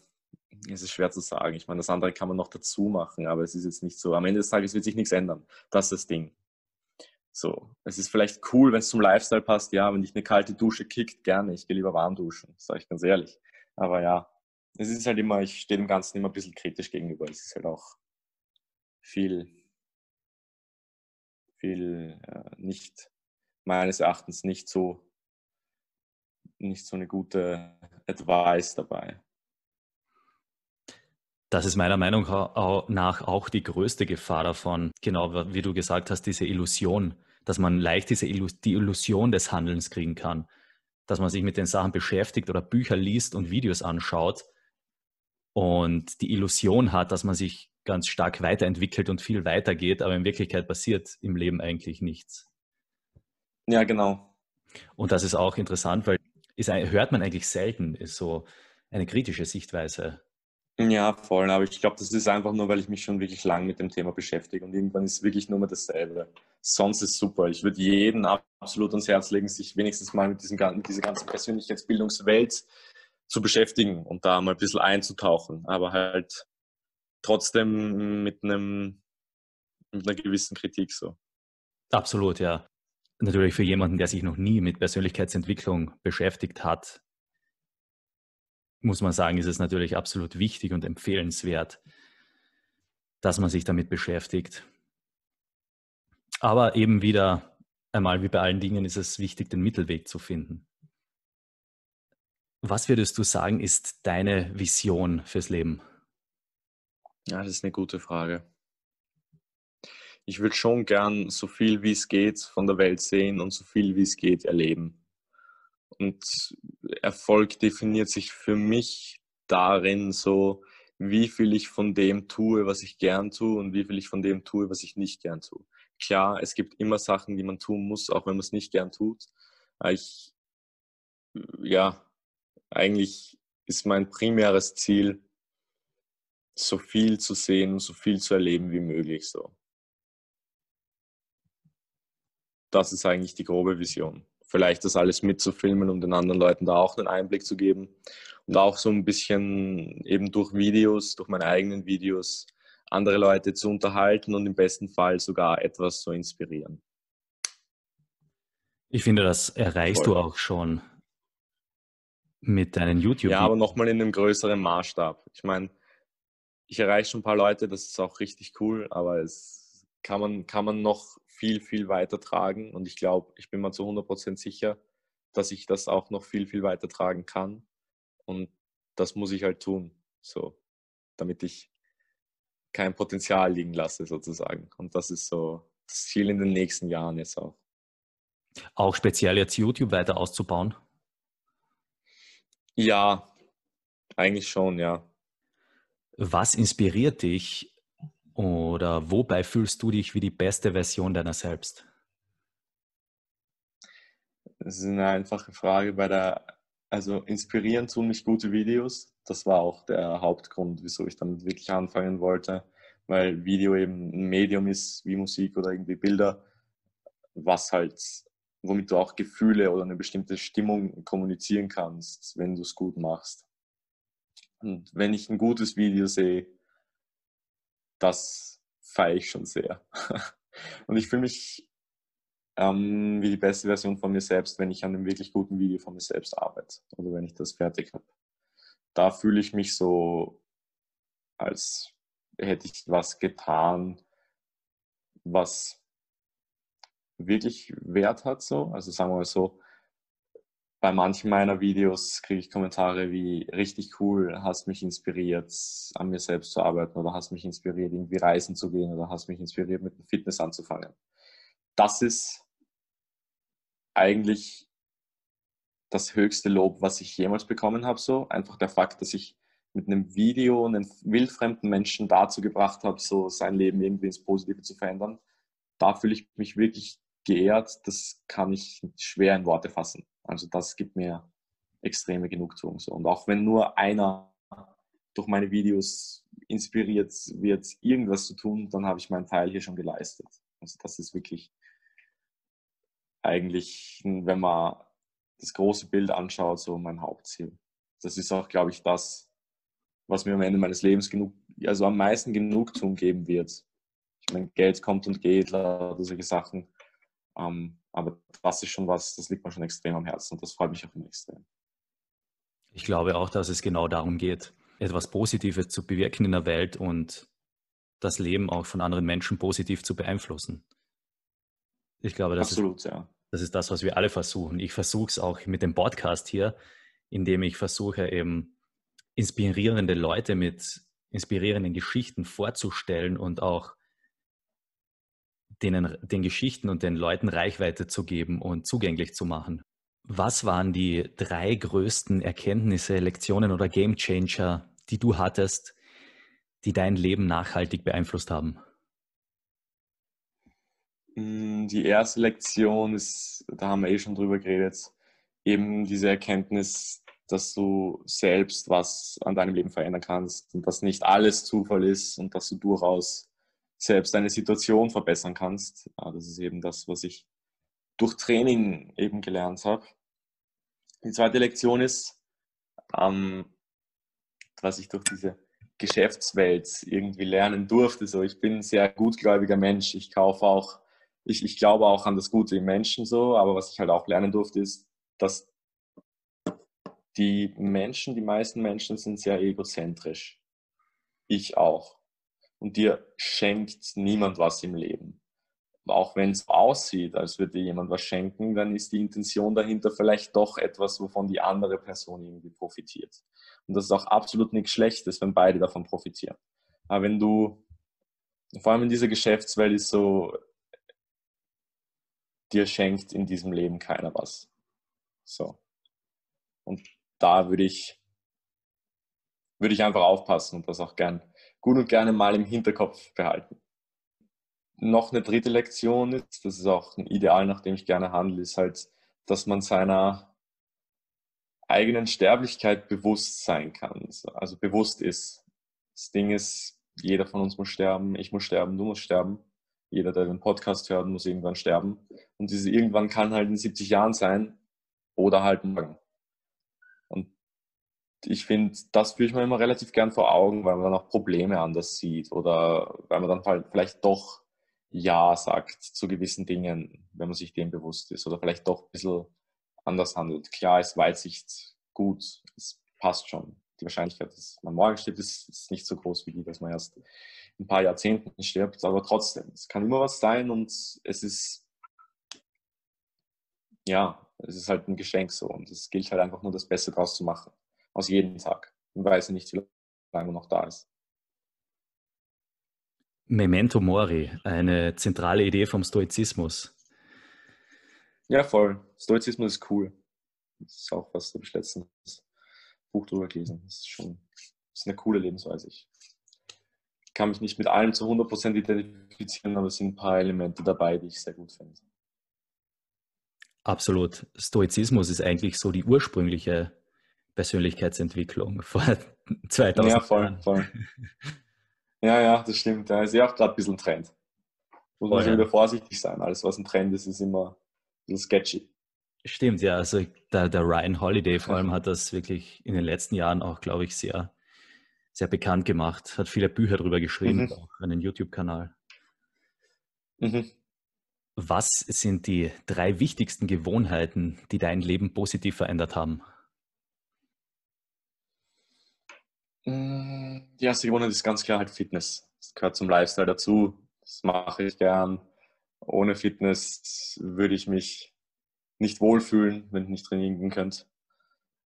es ist schwer zu sagen. Ich meine, das andere kann man noch dazu machen, aber es ist jetzt nicht so. Am Ende des Tages wird sich nichts ändern. Das ist das Ding. So, es ist vielleicht cool, wenn es zum Lifestyle passt. Ja, wenn dich eine kalte Dusche kickt, gerne. Ich gehe lieber warm duschen, sage ich ganz ehrlich. Aber ja, es ist halt immer, ich stehe dem Ganzen immer ein bisschen kritisch gegenüber. Es ist halt auch viel, viel äh, nicht, meines Erachtens nicht so nicht so eine gute Advice dabei. Das ist meiner Meinung nach auch die größte Gefahr davon, genau wie du gesagt hast, diese Illusion, dass man leicht diese Illus die Illusion des Handelns kriegen kann, dass man sich mit den Sachen beschäftigt oder Bücher liest und Videos anschaut und die Illusion hat, dass man sich ganz stark weiterentwickelt und viel weitergeht, aber in Wirklichkeit passiert im Leben eigentlich nichts. Ja, genau. Und das ist auch interessant, weil ist, hört man eigentlich selten, ist so eine kritische Sichtweise ja, voll. Aber ich glaube, das ist einfach nur, weil ich mich schon wirklich lang mit dem Thema beschäftige und irgendwann ist wirklich nur mehr dasselbe. Sonst ist super. Ich würde jeden absolut ans Herz legen, sich wenigstens mal mit, diesem, mit dieser ganzen Persönlichkeitsbildungswelt zu beschäftigen und da mal ein bisschen einzutauchen. Aber halt trotzdem mit einem mit einer gewissen Kritik so. Absolut, ja. Natürlich für jemanden, der sich noch nie mit Persönlichkeitsentwicklung beschäftigt hat, muss man sagen, ist es natürlich absolut wichtig und empfehlenswert, dass man sich damit beschäftigt. Aber eben wieder einmal wie bei allen Dingen ist es wichtig, den Mittelweg zu finden. Was würdest du sagen, ist deine Vision fürs Leben? Ja, das ist eine gute Frage. Ich würde schon gern so viel wie es geht von der Welt sehen und so viel wie es geht erleben. Und Erfolg definiert sich für mich darin so, wie viel ich von dem tue, was ich gern tue und wie viel ich von dem tue, was ich nicht gern tue. Klar, es gibt immer Sachen, die man tun muss, auch wenn man es nicht gern tut. Ich, ja, eigentlich ist mein primäres Ziel, so viel zu sehen so viel zu erleben wie möglich so. Das ist eigentlich die grobe Vision vielleicht das alles mitzufilmen, um den anderen Leuten da auch einen Einblick zu geben. Und auch so ein bisschen eben durch Videos, durch meine eigenen Videos, andere Leute zu unterhalten und im besten Fall sogar etwas zu inspirieren. Ich finde, das erreichst Voll. du auch schon mit deinen YouTube. Ja, aber nochmal in einem größeren Maßstab. Ich meine, ich erreiche schon ein paar Leute, das ist auch richtig cool, aber es kann man, kann man noch viel, viel weiter tragen. Und ich glaube, ich bin mir zu 100% sicher, dass ich das auch noch viel, viel weiter tragen kann. Und das muss ich halt tun, so, damit ich kein Potenzial liegen lasse, sozusagen. Und das ist so das Ziel in den nächsten Jahren jetzt auch. Auch speziell jetzt YouTube weiter auszubauen? Ja, eigentlich schon, ja. Was inspiriert dich oder wobei fühlst du dich wie die beste Version deiner selbst? Das ist eine einfache Frage. Bei der, also inspirieren tun mich gute Videos. Das war auch der Hauptgrund, wieso ich damit wirklich anfangen wollte, weil Video eben ein Medium ist wie Musik oder irgendwie Bilder, was halt, womit du auch Gefühle oder eine bestimmte Stimmung kommunizieren kannst, wenn du es gut machst. Und wenn ich ein gutes Video sehe, das feiere ich schon sehr. Und ich fühle mich ähm, wie die beste Version von mir selbst, wenn ich an einem wirklich guten Video von mir selbst arbeite oder wenn ich das fertig habe. Da fühle ich mich so, als hätte ich was getan, was wirklich Wert hat. So. Also sagen wir mal so, bei manchen meiner Videos kriege ich Kommentare wie richtig cool, hast mich inspiriert, an mir selbst zu arbeiten oder hast mich inspiriert, irgendwie reisen zu gehen oder hast mich inspiriert, mit dem Fitness anzufangen. Das ist eigentlich das höchste Lob, was ich jemals bekommen habe. So einfach der Fakt, dass ich mit einem Video einen wildfremden Menschen dazu gebracht habe, so sein Leben irgendwie ins Positive zu verändern. Da fühle ich mich wirklich geehrt. Das kann ich schwer in Worte fassen. Also das gibt mir extreme Genugtuung. So. Und auch wenn nur einer durch meine Videos inspiriert wird, irgendwas zu tun, dann habe ich meinen Teil hier schon geleistet. Also das ist wirklich eigentlich, wenn man das große Bild anschaut, so mein Hauptziel. Das ist auch, glaube ich, das, was mir am Ende meines Lebens genug, also am meisten Genugtuung geben wird. Ich meine, Geld kommt und geht, oder solche Sachen. Ähm, aber das ist schon was, das liegt mir schon extrem am Herzen und das freut mich auch immer extrem. Ich glaube auch, dass es genau darum geht, etwas Positives zu bewirken in der Welt und das Leben auch von anderen Menschen positiv zu beeinflussen. Ich glaube, das Absolut, ist, ja. Das ist das, was wir alle versuchen. Ich versuche es auch mit dem Podcast hier, indem ich versuche, eben inspirierende Leute mit inspirierenden Geschichten vorzustellen und auch denen, den Geschichten und den Leuten Reichweite zu geben und zugänglich zu machen. Was waren die drei größten Erkenntnisse, Lektionen oder Gamechanger, die du hattest, die dein Leben nachhaltig beeinflusst haben? Mm, die erste Lektion ist, da haben wir eh schon drüber geredet, eben diese Erkenntnis, dass du selbst was an deinem Leben verändern kannst und dass nicht alles Zufall ist und dass du durchaus selbst deine Situation verbessern kannst. Das ist eben das, was ich durch Training eben gelernt habe. Die zweite Lektion ist, ähm, was ich durch diese Geschäftswelt irgendwie lernen durfte. So, ich bin ein sehr gutgläubiger Mensch. Ich kaufe auch, ich, ich glaube auch an das Gute im Menschen so, aber was ich halt auch lernen durfte, ist, dass die Menschen, die meisten Menschen sind sehr egozentrisch. Ich auch. Und dir schenkt niemand was im Leben. Auch wenn es aussieht, als würde dir jemand was schenken, dann ist die Intention dahinter vielleicht doch etwas, wovon die andere Person irgendwie profitiert. Und das ist auch absolut nichts Schlechtes, wenn beide davon profitieren. Aber wenn du, vor allem in dieser Geschäftswelt ist so, dir schenkt in diesem Leben keiner was. So. Und da würde ich, würde ich einfach aufpassen und das auch gern, gut und gerne mal im Hinterkopf behalten. Noch eine dritte Lektion ist, das ist auch ein Ideal, nach dem ich gerne handle, ist halt, dass man seiner eigenen Sterblichkeit bewusst sein kann, also bewusst ist. Das Ding ist, jeder von uns muss sterben, ich muss sterben, du musst sterben. Jeder, der den Podcast hört, muss irgendwann sterben. Und diese irgendwann kann halt in 70 Jahren sein oder halt morgen ich finde, das führe ich mir immer relativ gern vor Augen, weil man dann auch Probleme anders sieht oder weil man dann halt vielleicht doch Ja sagt zu gewissen Dingen, wenn man sich dem bewusst ist oder vielleicht doch ein bisschen anders handelt. Klar ist Weitsicht gut, es passt schon. Die Wahrscheinlichkeit, dass man morgen stirbt, ist, ist nicht so groß wie die, dass man erst in ein paar Jahrzehnten stirbt, aber trotzdem, es kann immer was sein und es ist, ja, es ist halt ein Geschenk so und es gilt halt einfach nur das Beste draus zu machen aus jedem Tag und weiß nicht, wie lange noch da ist. Memento Mori, eine zentrale Idee vom Stoizismus. Ja, voll. Stoizismus ist cool. Das ist auch was, da habe ich letztens Buch drüber gelesen. Das ist schon das ist eine coole Lebensweise. Ich kann mich nicht mit allem zu 100% identifizieren, aber es sind ein paar Elemente dabei, die ich sehr gut finde. Absolut. Stoizismus ist eigentlich so die ursprüngliche Persönlichkeitsentwicklung vor 2000 Ja, voll, voll. Ja, ja, das stimmt. Da ist ja auch gerade ein bisschen Trend. Muss man schon wieder vorsichtig sein. Alles, was ein Trend ist, ist immer ein bisschen sketchy. Stimmt, ja. Also der, der Ryan Holiday vor allem hat das wirklich in den letzten Jahren auch, glaube ich, sehr, sehr bekannt gemacht. Hat viele Bücher darüber geschrieben, mhm. auch einen YouTube-Kanal. Mhm. Was sind die drei wichtigsten Gewohnheiten, die dein Leben positiv verändert haben? Die erste Gewohnheit ist ganz klar halt Fitness. Das gehört zum Lifestyle dazu. Das mache ich gern. Ohne Fitness würde ich mich nicht wohlfühlen, wenn ich nicht trainieren könnte.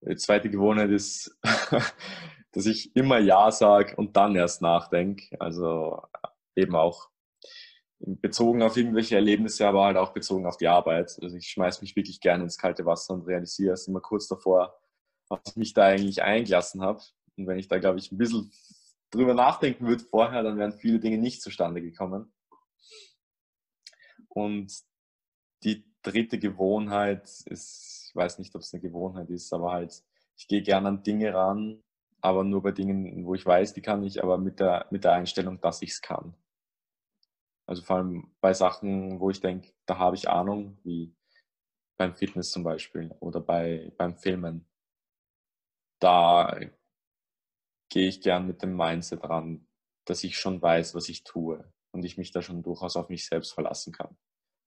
Die zweite Gewohnheit ist, dass ich immer Ja sage und dann erst nachdenke. Also eben auch bezogen auf irgendwelche Erlebnisse, aber halt auch bezogen auf die Arbeit. Also ich schmeiße mich wirklich gerne ins kalte Wasser und realisiere es immer kurz davor, was ich mich da eigentlich eingelassen habe. Und wenn ich da, glaube ich, ein bisschen drüber nachdenken würde vorher, dann wären viele Dinge nicht zustande gekommen. Und die dritte Gewohnheit ist, ich weiß nicht, ob es eine Gewohnheit ist, aber halt, ich gehe gerne an Dinge ran, aber nur bei Dingen, wo ich weiß, die kann ich, aber mit der, mit der Einstellung, dass ich es kann. Also vor allem bei Sachen, wo ich denke, da habe ich Ahnung, wie beim Fitness zum Beispiel oder bei, beim Filmen. Da gehe ich gern mit dem Mindset ran, dass ich schon weiß, was ich tue und ich mich da schon durchaus auf mich selbst verlassen kann.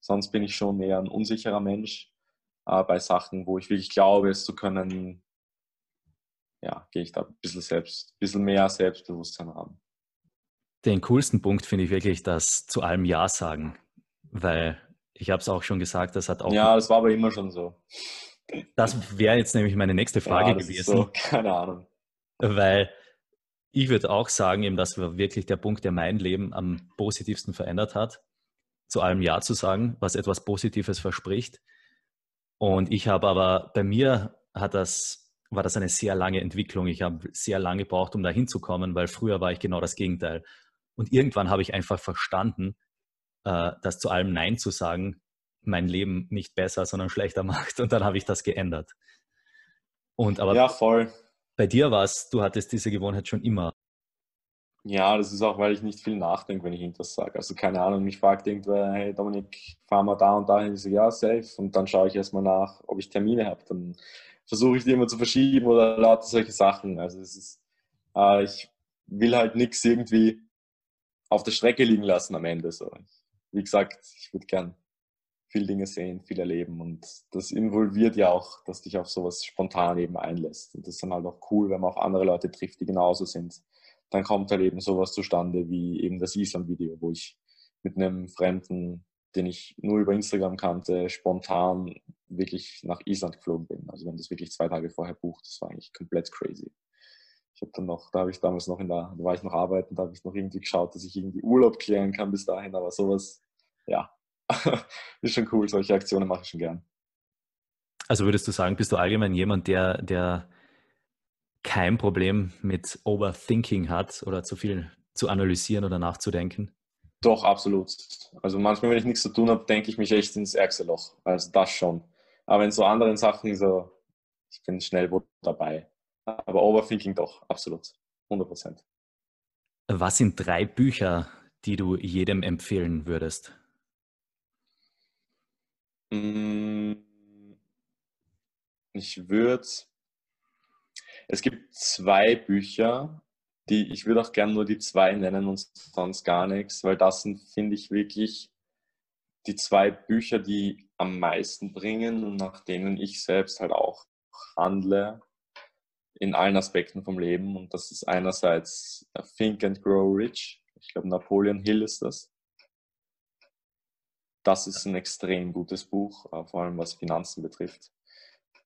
Sonst bin ich schon eher ein unsicherer Mensch. Aber bei Sachen, wo ich wirklich glaube, es zu können, ja, gehe ich da ein bisschen, selbst, ein bisschen mehr Selbstbewusstsein ran. Den coolsten Punkt finde ich wirklich das zu allem Ja sagen, weil Ich habe es auch schon gesagt, das hat auch. Ja, das war aber immer schon so. Das wäre jetzt nämlich meine nächste Frage ja, gewesen. So, keine Ahnung. Weil ich würde auch sagen, eben, das war wirklich der Punkt, der mein Leben am positivsten verändert hat, zu allem Ja zu sagen, was etwas Positives verspricht. Und ich habe aber, bei mir hat das, war das eine sehr lange Entwicklung. Ich habe sehr lange gebraucht, um da hinzukommen, weil früher war ich genau das Gegenteil. Und irgendwann habe ich einfach verstanden, äh, dass zu allem Nein zu sagen mein Leben nicht besser, sondern schlechter macht. Und dann habe ich das geändert. Und aber Ja, voll. Bei dir war es, du hattest diese Gewohnheit schon immer. Ja, das ist auch, weil ich nicht viel nachdenke, wenn ich irgendwas sage. Also keine Ahnung, mich fragt irgendwer, hey Dominik, fahren wir da und dahin? Ich sage, ja, safe. Und dann schaue ich erstmal nach, ob ich Termine habe. Dann versuche ich die immer zu verschieben oder lauter solche Sachen. Also es ist, äh, ich will halt nichts irgendwie auf der Strecke liegen lassen am Ende. So. Wie gesagt, ich würde gern viel Dinge sehen, viel erleben und das involviert ja auch, dass dich auf sowas spontan eben einlässt. Und das ist dann halt auch cool, wenn man auch andere Leute trifft, die genauso sind. Dann kommt halt eben sowas zustande wie eben das Island-Video, wo ich mit einem Fremden, den ich nur über Instagram kannte, spontan wirklich nach Island geflogen bin. Also haben das wirklich zwei Tage vorher bucht. Das war eigentlich komplett crazy. Ich habe dann noch, da habe ich damals noch in der, da war ich noch arbeiten, da habe ich noch irgendwie geschaut, dass ich irgendwie Urlaub klären kann bis dahin, aber sowas, ja, ist schon cool. Solche Aktionen mache ich schon gern. Also würdest du sagen, bist du allgemein jemand, der, der kein Problem mit Overthinking hat oder zu viel zu analysieren oder nachzudenken? Doch, absolut. Also manchmal, wenn ich nichts zu tun habe, denke ich mich echt ins ärgste Loch. Also das schon. Aber in so anderen Sachen so, ich bin schnell dabei. Aber Overthinking doch, absolut. 100 Prozent. Was sind drei Bücher, die du jedem empfehlen würdest? Mm, Ich würde, es gibt zwei Bücher, die, ich würde auch gerne nur die zwei nennen und sonst gar nichts, weil das sind, finde ich, wirklich die zwei Bücher, die am meisten bringen und nach denen ich selbst halt auch handle in allen Aspekten vom Leben. Und das ist einerseits Think and Grow Rich. Ich glaube, Napoleon Hill ist das. Das ist ein extrem gutes Buch, äh, vor allem was Finanzen betrifft.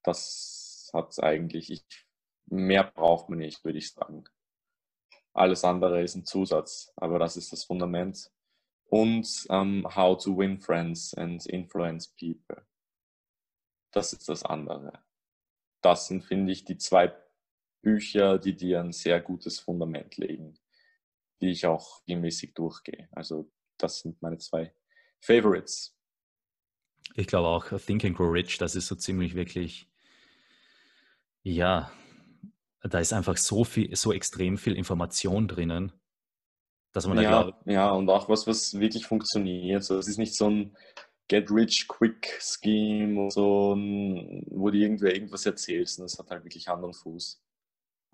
Das hat eigentlich, ich, mehr braucht man nicht, würde ich sagen. Alles andere ist ein Zusatz, aber das ist das Fundament. Und ähm, How to Win Friends and Influence People. Das ist das andere. Das sind, finde ich, die zwei Bücher, die dir ein sehr gutes Fundament legen, die ich auch regelmäßig durchgehe. Also das sind meine zwei Favorites. Ich glaube auch Think and Grow Rich, das ist so ziemlich wirklich, ja, da ist einfach so viel, so extrem viel Information drinnen, dass man da Ja, glaubt, ja, und auch was, was wirklich funktioniert. So, es ist nicht so ein Get-Rich-Quick-Scheme und so, ein- wo dir irgendwer irgendwas erzählst. Das hat halt wirklich Hand und Fuß.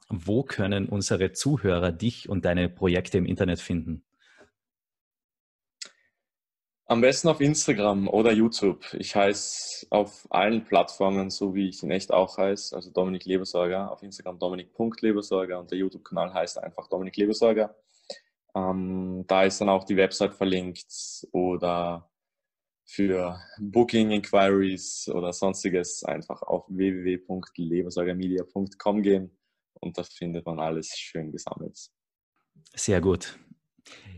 wo können unsere Zuhörer dich und deine Projekte im Internet finden? Am besten auf Instagram oder YouTube. Ich heiße auf allen Plattformen, so wie ich in echt auch heiße, also Dominik Lebersorger. Auf Instagram dominik.lebersorger und der YouTube-Kanal heißt einfach Dominik Lebersorger. Ähm, da ist dann auch die Website verlinkt oder für Booking Inquiries oder sonstiges einfach auf www.lebersorgermedia.com gehen und da findet man alles schön gesammelt. Sehr gut.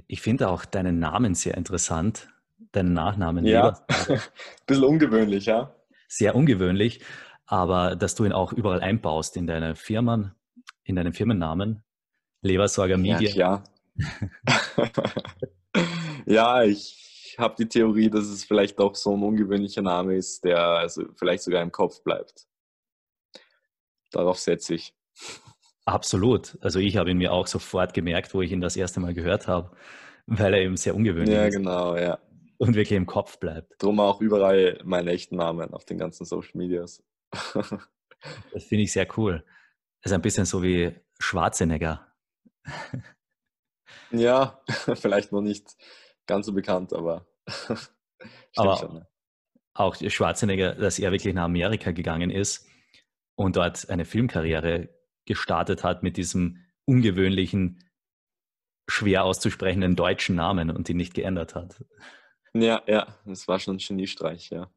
Ich finde auch deinen Namen sehr interessant, deinen Nachnamen. Ja, Leber. bisschen ungewöhnlich, ja. Sehr ungewöhnlich, aber dass du ihn auch überall einbaust in deine Firmen, in deinen Firmennamen. Lebersorger Media. Ja, ja, ich habe die Theorie, dass es vielleicht auch so ein ungewöhnlicher Name ist, der also vielleicht sogar im Kopf bleibt. Darauf setze ich. Absolut. Also ich habe ihn mir auch sofort gemerkt, wo ich ihn das erste Mal gehört habe, weil er eben sehr ungewöhnlich Ja, ist genau, ja. Und wirklich im Kopf bleibt. Drum auch überall meinen echten Namen auf den ganzen Social Medias. Das finde ich sehr cool. Das ist ein bisschen so wie Schwarzenegger. ja, vielleicht noch nicht ganz so bekannt, aber stimmt Aber- schon. ne? Auch Schwarzenegger, dass er wirklich nach Amerika gegangen ist und dort eine Filmkarriere gestartet hat mit diesem ungewöhnlichen, schwer auszusprechenden deutschen Namen und ihn nicht geändert hat. Ja, ja, das war schon ein Geniestreich, ja.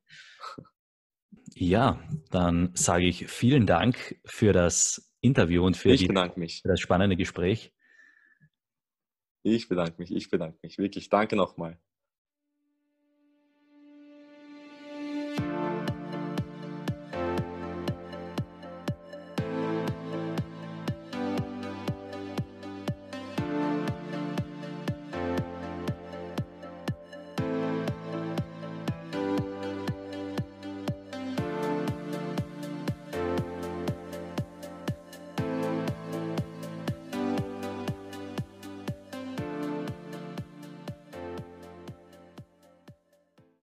Ja, dann sage ich vielen Dank für das Interview und für, die, für das spannende Gespräch. Ich bedanke mich, ich bedanke mich. Wirklich, danke nochmal.